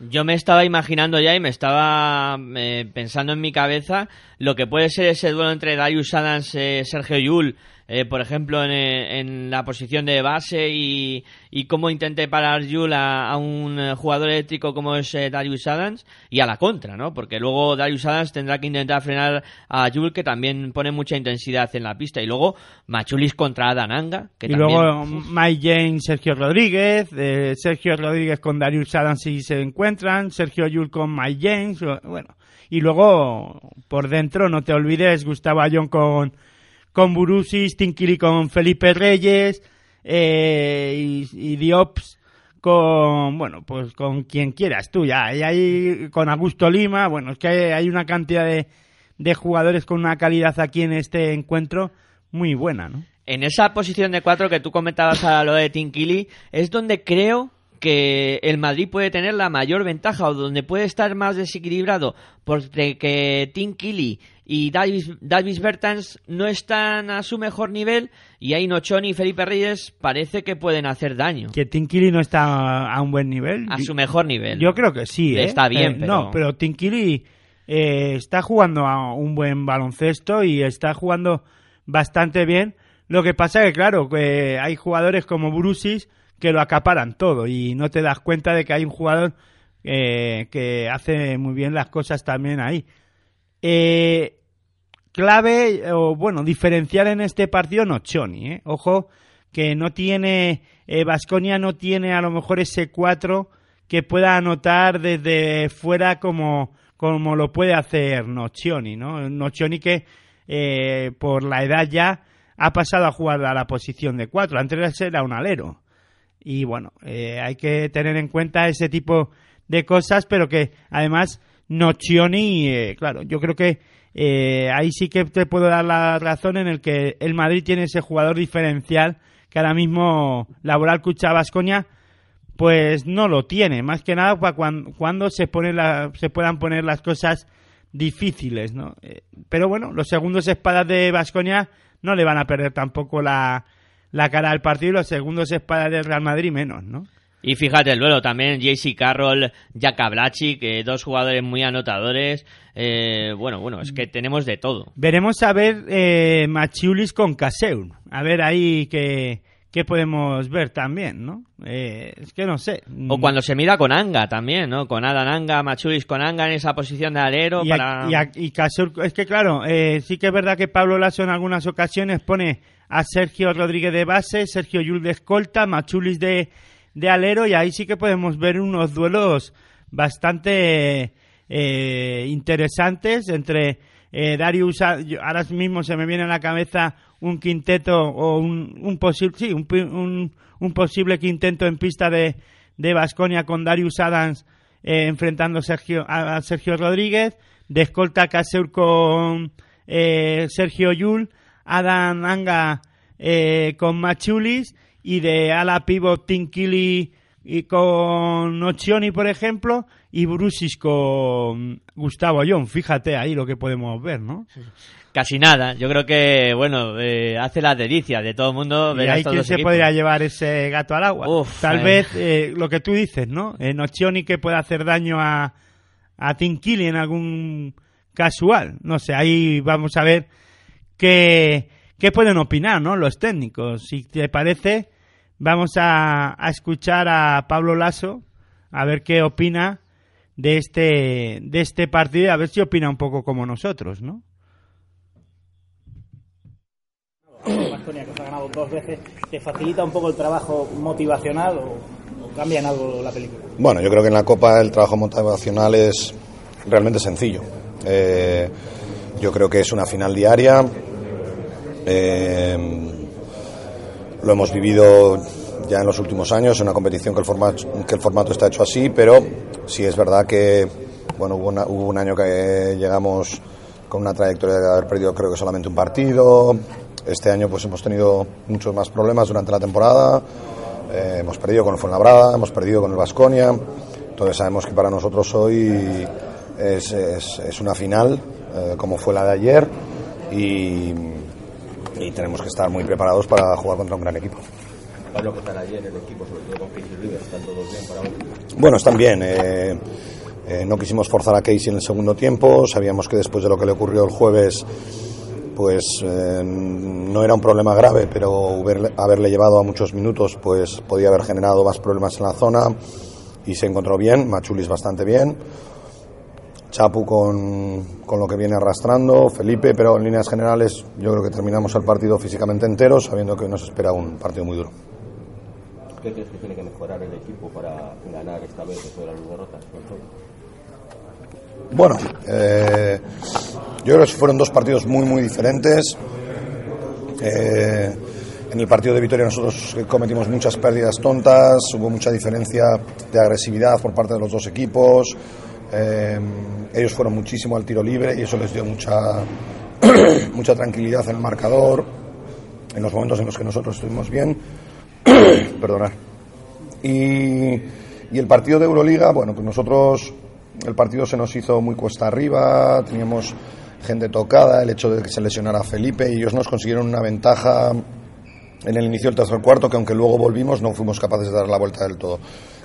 Yo me estaba imaginando ya y me estaba eh, pensando en mi cabeza lo que puede ser ese duelo entre Darius Adams eh, Sergio Yul, eh, por ejemplo, en, eh, en la posición de base y, y cómo intente parar Yul a, a un eh, jugador eléctrico como es eh, Darius Adams y a la contra, ¿no? Porque luego Darius Adams tendrá que intentar frenar a Yul que también pone mucha intensidad en la pista y luego Machulis contra Adananga que y también... luego Mike James, Sergio Rodríguez, eh, Sergio Rodríguez con Darius Adams si se encuentran, Sergio Yul con Mike James, bueno. Y luego, por dentro, no te olvides, Gustavo Ayón con, con Burusis, Tinkili con Felipe Reyes, eh, y, Diops con, bueno, pues con quien quieras tú ya. Y ahí con Augusto Lima, bueno, es que hay, hay una cantidad de, de jugadores con una calidad aquí en este encuentro muy buena, ¿no? En esa posición de cuatro que tú comentabas a lo de Tinkili, es donde creo que el Madrid puede tener la mayor ventaja o donde puede estar más desequilibrado porque que Tinkili y Davis, Davis Bertans no están a su mejor nivel y ahí Nochoni y Felipe Reyes parece que pueden hacer daño Que Tinkili no está a un buen nivel. a su mejor nivel. Yo creo que sí, ¿eh? Está bien, Eh, pero... No, pero Tinkili eh, está jugando a un buen baloncesto y está jugando bastante bien. Lo que pasa que, claro, hay jugadores como Brusis que lo acaparan todo y no te das cuenta de que hay un jugador eh, que hace muy bien las cosas también ahí. Eh, clave, o bueno, diferenciar en este partido Nochoni, ¿eh? Ojo, que no tiene, Vasconia no tiene a lo mejor ese 4 que pueda anotar desde fuera como, como lo puede hacer Nocioni, ¿no? Nocioni que eh, por la edad ya ha pasado a jugar a la posición de 4, antes era un alero. Y bueno, eh, hay que tener en cuenta ese tipo de cosas, pero que además Nocioni, eh, claro, yo creo que eh, ahí sí que te puedo dar la razón en el que el Madrid tiene ese jugador diferencial que ahora mismo Laboral Cucha Vasconia pues no lo tiene, más que nada para cuando, cuando se, pone la- se puedan poner las cosas difíciles, ¿no? Eh, pero bueno, los segundos espadas de Vasconia no le van a perder tampoco la, la cara al partido y los segundos espadas del Real Madrid menos, ¿no? Y fíjate el duelo también, JC Carroll, Jaka que dos jugadores muy anotadores. Eh, bueno, bueno, es que tenemos de todo. Veremos a ver eh, Machiulis con Caseur. A ver ahí qué, qué podemos ver también, ¿no? Eh, es que no sé. O cuando se mira con Anga también, ¿no? Con Adan Anga, Machulis con Anga en esa posición de alero y, para... a- y a- y Casur- es que claro, eh, sí que es verdad que Pablo Lasso en algunas ocasiones pone a Sergio Rodríguez de base, Sergio Yul de escolta, Machulis de, de alero y ahí sí que podemos ver unos duelos bastante eh, interesantes entre eh, Darius, ahora mismo se me viene a la cabeza un quinteto o un, un posible sí, un, un, un posible quinteto en pista de de Basconia con Darius Adams eh, enfrentando Sergio, a, a Sergio Rodríguez, de escolta Caseur con eh, Sergio Yul, Adam Anga eh, con Machulis y de ala pivot Tinkili y con Ochioni, por ejemplo, y Brusis con Gustavo Ayón. Fíjate ahí lo que podemos ver, ¿no? Casi nada. Yo creo que, bueno, eh, hace la delicia de todo el mundo Y ver a ahí quién se equipos. podría llevar ese gato al agua. Tal eh. vez eh, lo que tú dices, ¿no? En Ochioni que puede hacer daño a, a Tinkili en algún casual. No sé, ahí vamos a ver qué, qué pueden opinar, ¿no? Los técnicos. Si te parece, vamos a, a escuchar a Pablo Lasso a ver qué opina de este, de este partido y a ver si opina un poco como nosotros, ¿no? Que os ha ganado dos veces, ¿te facilita un poco el trabajo motivacional o, o cambia en algo la película? Bueno, yo creo que en la Copa el trabajo motivacional es realmente sencillo. Eh, yo creo que es una final diaria. Eh, lo hemos vivido ya en los últimos años, en una competición que el formato, está hecho así, pero sí es verdad que bueno, hubo, una- hubo un año que llegamos con una trayectoria de haber perdido creo que solamente un partido. Este año pues hemos tenido muchos más problemas durante la temporada. Eh, hemos perdido con el Fuenlabrada, hemos perdido con el Vasconia. Entonces sabemos que para nosotros hoy es una final, eh, como fue la de ayer, y, y tenemos que estar muy preparados para jugar contra un gran equipo. Pablo, ¿qué tal ayer el equipo, sobre todo con Casey Rivers? ¿Están todos bien para hoy? Bueno, están bien. eh, eh, no quisimos forzar a Casey en el segundo tiempo. Sabíamos que después de lo que le ocurrió el jueves, pues eh, no era un problema grave, pero haberle, haberle llevado a muchos minutos, pues podía haber generado más problemas en la zona. Y se encontró bien. Machulis bastante bien. Chapu con, con lo que viene arrastrando, Felipe, pero en líneas generales yo creo que terminamos el partido físicamente entero, sabiendo que nos espera un partido muy duro. ¿Qué crees que tiene que mejorar el equipo para ganar esta vez después de las derrotas? Bueno, eh, yo creo que fueron dos partidos muy, muy diferentes. Eh, en el partido de Vitoria nosotros cometimos muchas pérdidas tontas, hubo mucha diferencia de agresividad por parte de los dos equipos. Eh, ellos fueron muchísimo al tiro libre y eso les dio mucha, mucha tranquilidad en el marcador, en los momentos en los que nosotros estuvimos bien. Perdonad. Y, y el partido de Euroliga, bueno, pues nosotros el partido se nos hizo muy cuesta arriba, teníamos gente tocada, el hecho de que se lesionara Felipe y ellos nos consiguieron una ventaja en el inicio del tercer cuarto que aunque luego volvimos no fuimos capaces de dar la vuelta del todo.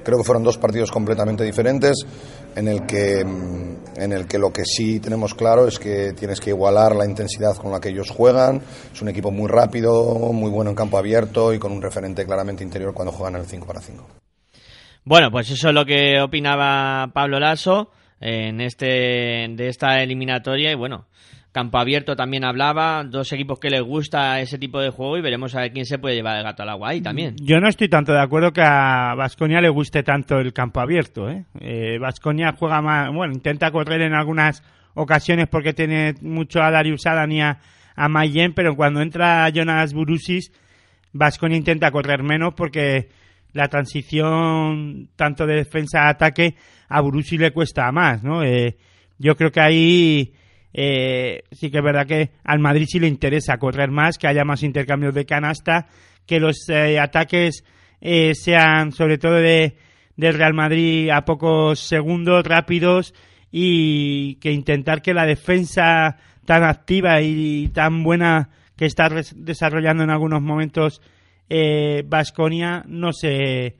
Creo que fueron dos partidos completamente diferentes en el que mm, en el que lo que sí tenemos claro es que tienes que igualar la intensidad con la que ellos juegan. Es un equipo muy rápido, muy bueno en campo abierto y con un referente claramente interior cuando juegan el 5 para 5. Bueno, pues eso es lo que opinaba Pablo Lasso en este de esta eliminatoria y bueno, campo abierto también hablaba, dos equipos que les gusta ese tipo de juego y veremos a ver quién se puede llevar el gato al agua ahí también. Yo no estoy tanto de acuerdo que a Vasconia le guste tanto el campo abierto. ¿eh? Vasconia juega más, bueno, intenta correr en algunas ocasiones porque tiene mucho a Darius Adam y a, a Mayen, pero cuando entra Jonas Burusis, Vasconia intenta correr menos porque la transición tanto de defensa a ataque a Burusis le cuesta más, ¿no? Eh, yo creo que ahí eh, sí que es verdad que al Madrid sí le interesa correr más, que haya más intercambios de canasta, que los eh, ataques eh, sean sobre todo de del Real Madrid a pocos segundos rápidos y que intentar que la defensa tan activa y tan buena que está desarrollando en algunos momentos Vasconia no se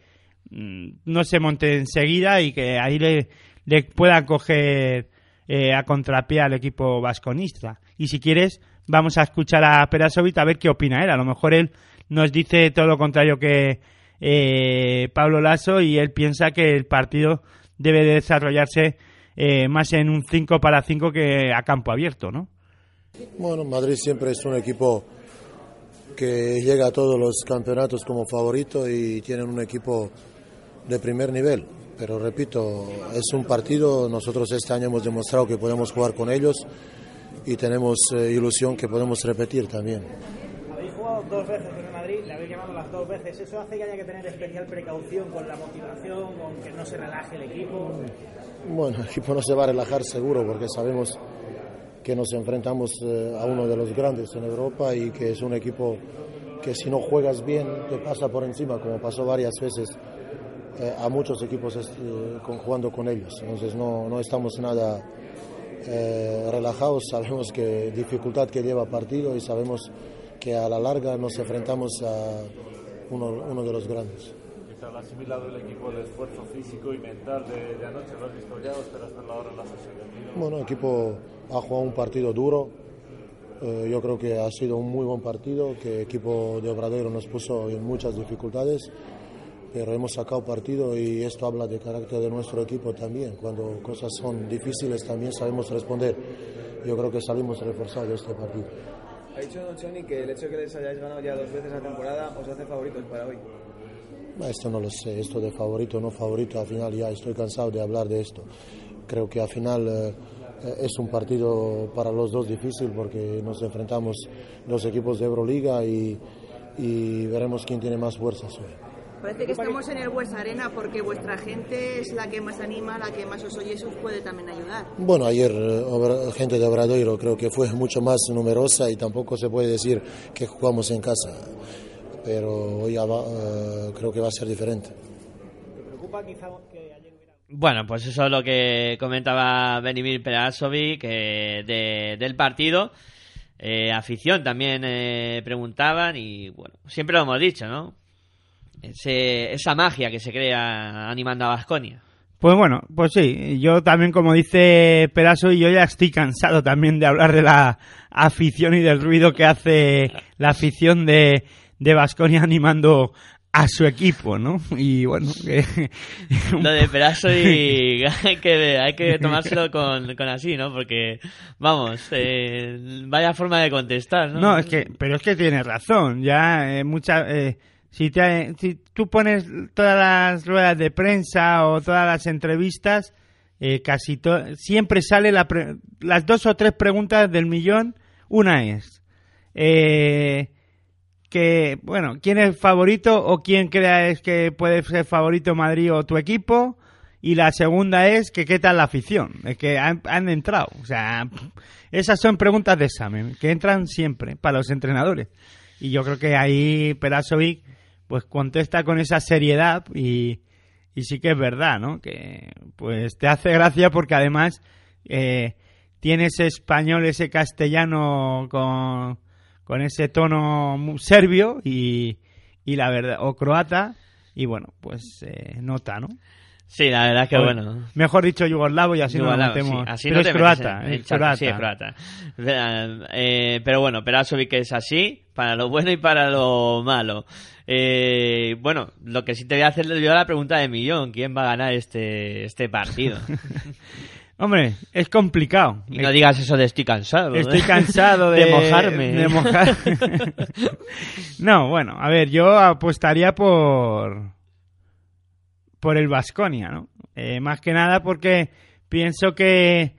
mm, no se monte enseguida y que ahí le, le pueda coger eh, a contrapié al equipo vasconista. Y si quieres, vamos a escuchar a Perasovic a ver qué opina él. A lo mejor él nos dice todo lo contrario que eh, Pablo Lasso y él piensa que el partido debe de desarrollarse eh, más en un 5 para 5 que a campo abierto, ¿no? Bueno, Madrid siempre es un equipo que llega a todos los campeonatos como favorito y tienen un equipo de primer nivel. Pero repito, es un partido, nosotros este año hemos demostrado que podemos jugar con ellos y tenemos eh, ilusión que podemos repetir también. Habéis jugado dos veces con el Madrid, le habéis llamado las dos veces. ¿Eso hace que haya que tener especial precaución con la motivación, con que no se relaje el equipo? Bueno, el equipo no se va a relajar seguro porque sabemos que nos enfrentamos eh, a uno de los grandes en Europa y que es un equipo que si no juegas bien te pasa por encima, como pasó varias veces eh, a muchos equipos eh, con- jugando con ellos. Entonces no, no estamos nada eh, relajados, sabemos que dificultad que lleva partido y sabemos que a la larga nos enfrentamos a uno, uno de los grandes. Ha asimilado el equipo el esfuerzo físico y mental de, de anoche, lo has visto ya o esperas en la sesión de tiro? Bueno, el equipo ha jugado un partido duro. Eh, yo creo que ha sido un muy buen partido, que el equipo de Obradero nos puso en muchas dificultades, pero hemos sacado partido y esto habla de carácter de nuestro equipo también. Cuando cosas son difíciles también sabemos responder. Yo creo que salimos reforzados de este partido. Ha dicho Don Choni que el hecho de que les hayáis ganado ya dos veces la temporada os hace favoritos para hoy. Esto no lo sé, esto de favorito o no favorito, al final ya estoy cansado de hablar de esto. Creo que al final eh, es un partido para los dos difícil porque nos enfrentamos dos equipos de Euroliga y, y veremos quién tiene más fuerzas hoy. Parece que estamos en el West Arena porque vuestra gente es la que más anima, la que más os oye, eso os puede también ayudar. Bueno, ayer gente de Obradoiro creo que fue mucho más numerosa y tampoco se puede decir que jugamos en casa, pero hoy eh, creo que va a ser diferente. ¿Te preocupa quizá que ayer hubiera... Bueno, pues eso es lo que comentaba Benimir Perasovic eh, de- del partido. Eh, afición también eh, preguntaban y bueno, siempre lo hemos dicho, ¿no? Ese- esa magia que se crea animando a Vasconia. Pues bueno, pues sí, yo también como dice Peraso y yo ya estoy cansado también de hablar de la afición y del ruido que hace la afición de de Vasconia animando a su equipo, ¿no? Y bueno, que... Lo de Peraso y hay que, hay que tomárselo con, con así, ¿no? Porque, vamos, eh, vaya forma de contestar, ¿no? No, es que, pero es que tienes razón. Ya, eh, mucha, eh, si, te, si tú pones todas las ruedas de prensa o todas las entrevistas, eh, casi siempre sale la pre- las dos o tres preguntas del millón. Una es eh, que, bueno, ¿quién es favorito o quién crees que puede ser favorito Madrid o tu equipo? Y la segunda es que qué tal la afición, es que han, han entrado. O sea, esas son preguntas de examen que entran siempre para los entrenadores. Y yo creo que ahí Perasovic pues contesta con esa seriedad y, y sí que es verdad, ¿no? Que pues te hace gracia porque además eh, tiene ese español, ese castellano con, con ese tono serbio y, y la verdad, o croata, y bueno, pues eh, nota, ¿no? Sí, la verdad que O- bueno. Mejor dicho yugoslavo y así no nos metemos. sí, así Pero no es croata, es charco, croata. Sí, es croata. Eh, pero bueno, Perasovic es así, para lo bueno y para lo malo. Eh, bueno, lo que sí te voy a hacer yo la pregunta de millón, ¿quién va a ganar este, este partido? Hombre, es complicado. Y no digas eso de estoy cansado. ¿eh? Estoy cansado de, de mojarme. de mojar- no, bueno, a ver, yo apostaría por por el Vasconia, ¿no? Eh, más que nada porque pienso que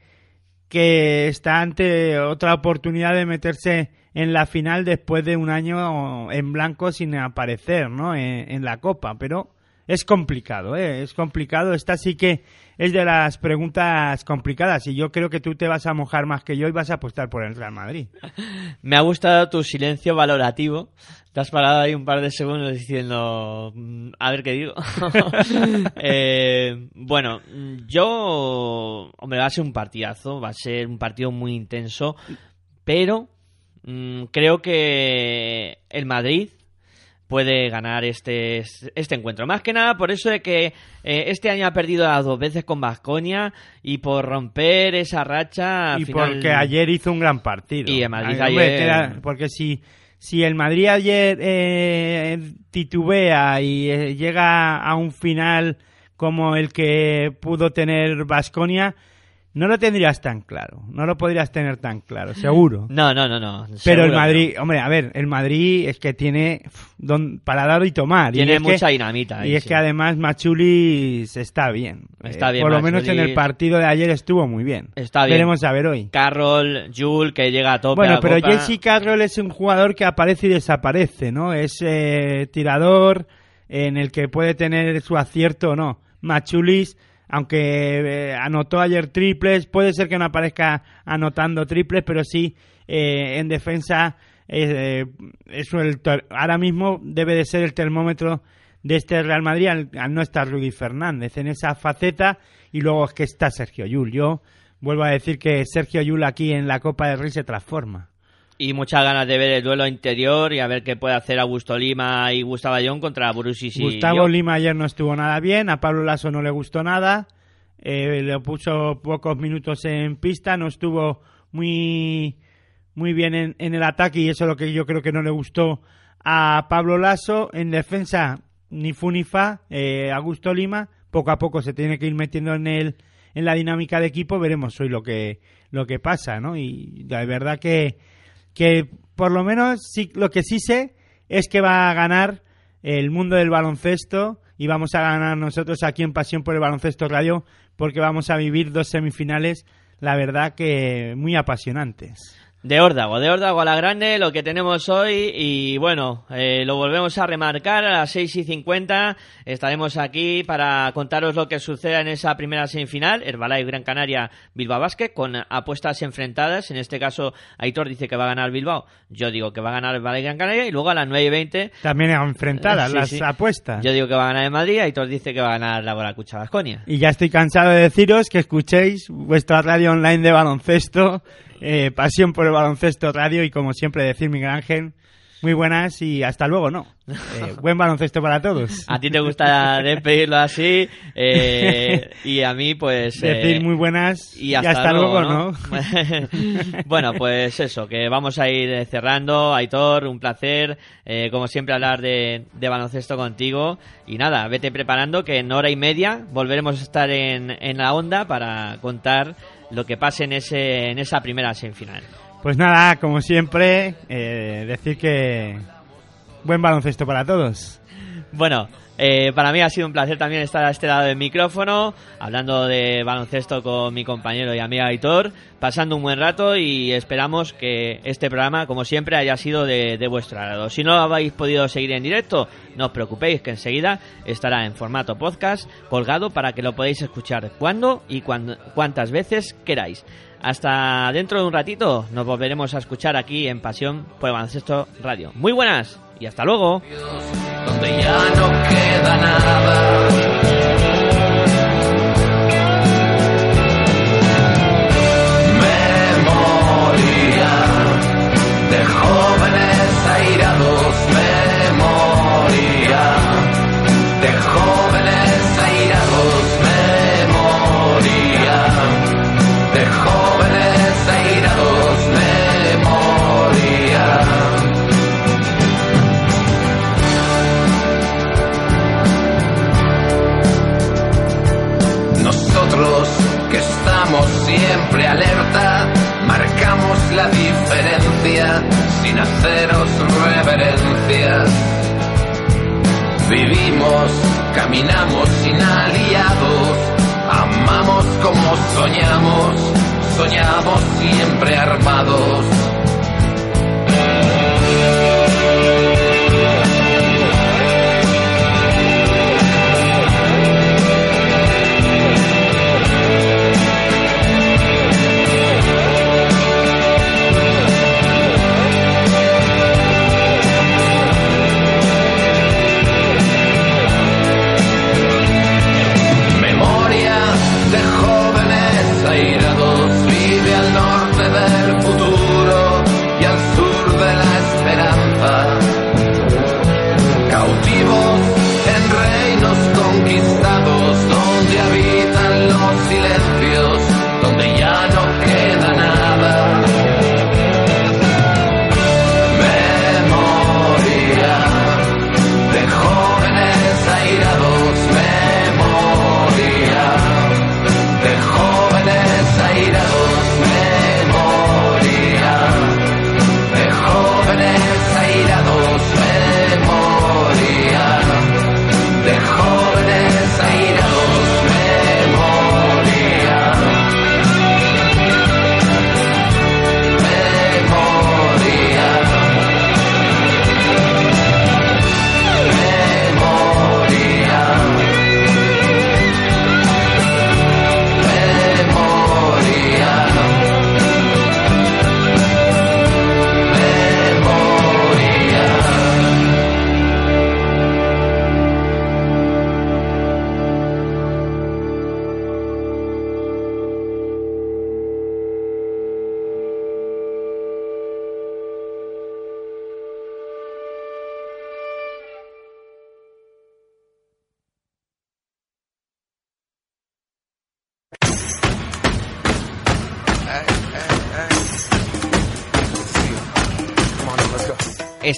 que está ante otra oportunidad de meterse en la final después de un año en blanco sin aparecer, ¿no? En, en la Copa, pero es complicado, ¿eh? Es complicado. Esta sí que es de las preguntas complicadas y yo creo que tú te vas a mojar más que yo y vas a apostar por el Real Madrid. Me ha gustado tu silencio valorativo. Te has parado ahí un par de segundos diciendo, mm, a ver qué digo. Eh, bueno, yo, hombre, va a ser un partidazo, va a ser un partido muy intenso, pero mm, creo que el Madrid puede ganar este, este encuentro. Más que nada por eso de que eh, este año ha perdido las dos veces con Vasconia y por romper esa racha. y final- porque ayer hizo un gran partido. Y el Madrid Ay, ayer- era- porque si, si el Madrid ayer eh, titubea y eh, llega a un final como el que pudo tener Vasconia, no lo tendrías tan claro, no lo podrías tener tan claro, seguro. No, no, no, no. Pero el Madrid, hombre, a ver, el Madrid es que tiene don- para dar y tomar. Tiene y es mucha que- dinamita ahí, Y es sí. que además Machulis está bien. Está Eh, bien, Por lo menos en el partido de ayer estuvo muy bien. Está bien. Veremos a ver hoy. Carroll, Jul, que llega a tope Bueno, pero Copa. Jesse Carroll es un jugador que aparece y desaparece, ¿no? Es eh, tirador en el que puede tener su acierto o no. Machulis, aunque eh, anotó ayer triples, puede ser que no aparezca anotando triples, pero sí eh, en defensa eh, es ter- ahora mismo debe de ser el termómetro de este Real Madrid al, al no estar Rudy Fernández en esa faceta y luego es que está Sergio Yul. Yo vuelvo a decir que Sergio Yul aquí en la Copa del Rey se transforma. Y muchas ganas de ver el duelo interior y a ver qué puede hacer Augusto Lima y Gustavo Ayón contra Brusis y Gustavo. Lima ayer no estuvo nada bien, a Pablo Lasso no le gustó nada, eh, le puso pocos minutos en pista, no estuvo muy, muy bien en, en el ataque y eso es lo que yo creo que no le gustó a Pablo Lasso. En defensa, ni fu ni fa, eh, Augusto Lima, poco a poco se tiene que ir metiendo en el en la dinámica de equipo, veremos hoy lo que lo que pasa, ¿no? Y la verdad que que por lo menos sí, lo que sí sé es que va a ganar el mundo del baloncesto y vamos a ganar nosotros aquí en Pasión por el Baloncesto Radio porque vamos a vivir dos semifinales, la verdad que muy apasionantes. De órdago, de órdago a la grande, lo que tenemos hoy y bueno, eh, lo volvemos a remarcar a las 6 y 50 estaremos aquí para contaros lo que suceda en esa primera semifinal, Herbalife Gran Canaria Bilbao Basket con apuestas enfrentadas, en este caso Aitor dice que va a ganar Bilbao, yo digo que va a ganar Herbalife Gran Canaria y luego a las 9 y 20 También enfrentadas Sí, las sí. apuestas. yo digo que va a ganar el Madrid, Aitor dice que va a ganar la Bola Cucha Basconia. Y ya estoy cansado de deciros que escuchéis vuestra radio online de baloncesto, eh, Pasión por el Baloncesto Radio y como siempre decir Miguel Ángel, muy buenas y hasta luego, ¿no? Eh, buen baloncesto para todos. A ti te gusta despedirlo así eh, y a mí pues... eh, Decir muy buenas y hasta, luego, ¿no? bueno, pues eso, que vamos a ir cerrando. Aitor, un placer, como siempre, hablar de, de baloncesto contigo. Y nada, vete preparando que en hora y media volveremos a estar en, en la onda para contar lo que pase en, ese, en esa primera semifinal. Pues nada, como siempre, eh, decir que buen baloncesto para todos. Bueno, eh, para mí ha sido un placer también estar a este lado del micrófono, hablando de baloncesto con mi compañero y amigo Aitor, pasando un buen rato y esperamos que este programa, como siempre, haya sido de, de vuestro agrado. Si no lo habéis podido seguir en directo, no os preocupéis que enseguida estará en formato podcast colgado para que lo podáis escuchar cuando y cuan- cuantas veces queráis. Hasta dentro de un ratito nos volveremos a escuchar aquí en Pasión por Baloncesto Radio. Muy buenas y hasta luego. donde ya no queda nada. Memoria de jóvenes airados, memoria de jóvenes siempre alerta, marcamos la diferencia sin haceros reverencia. Vivimos, caminamos sin aliados, amamos como soñamos, soñamos siempre armados.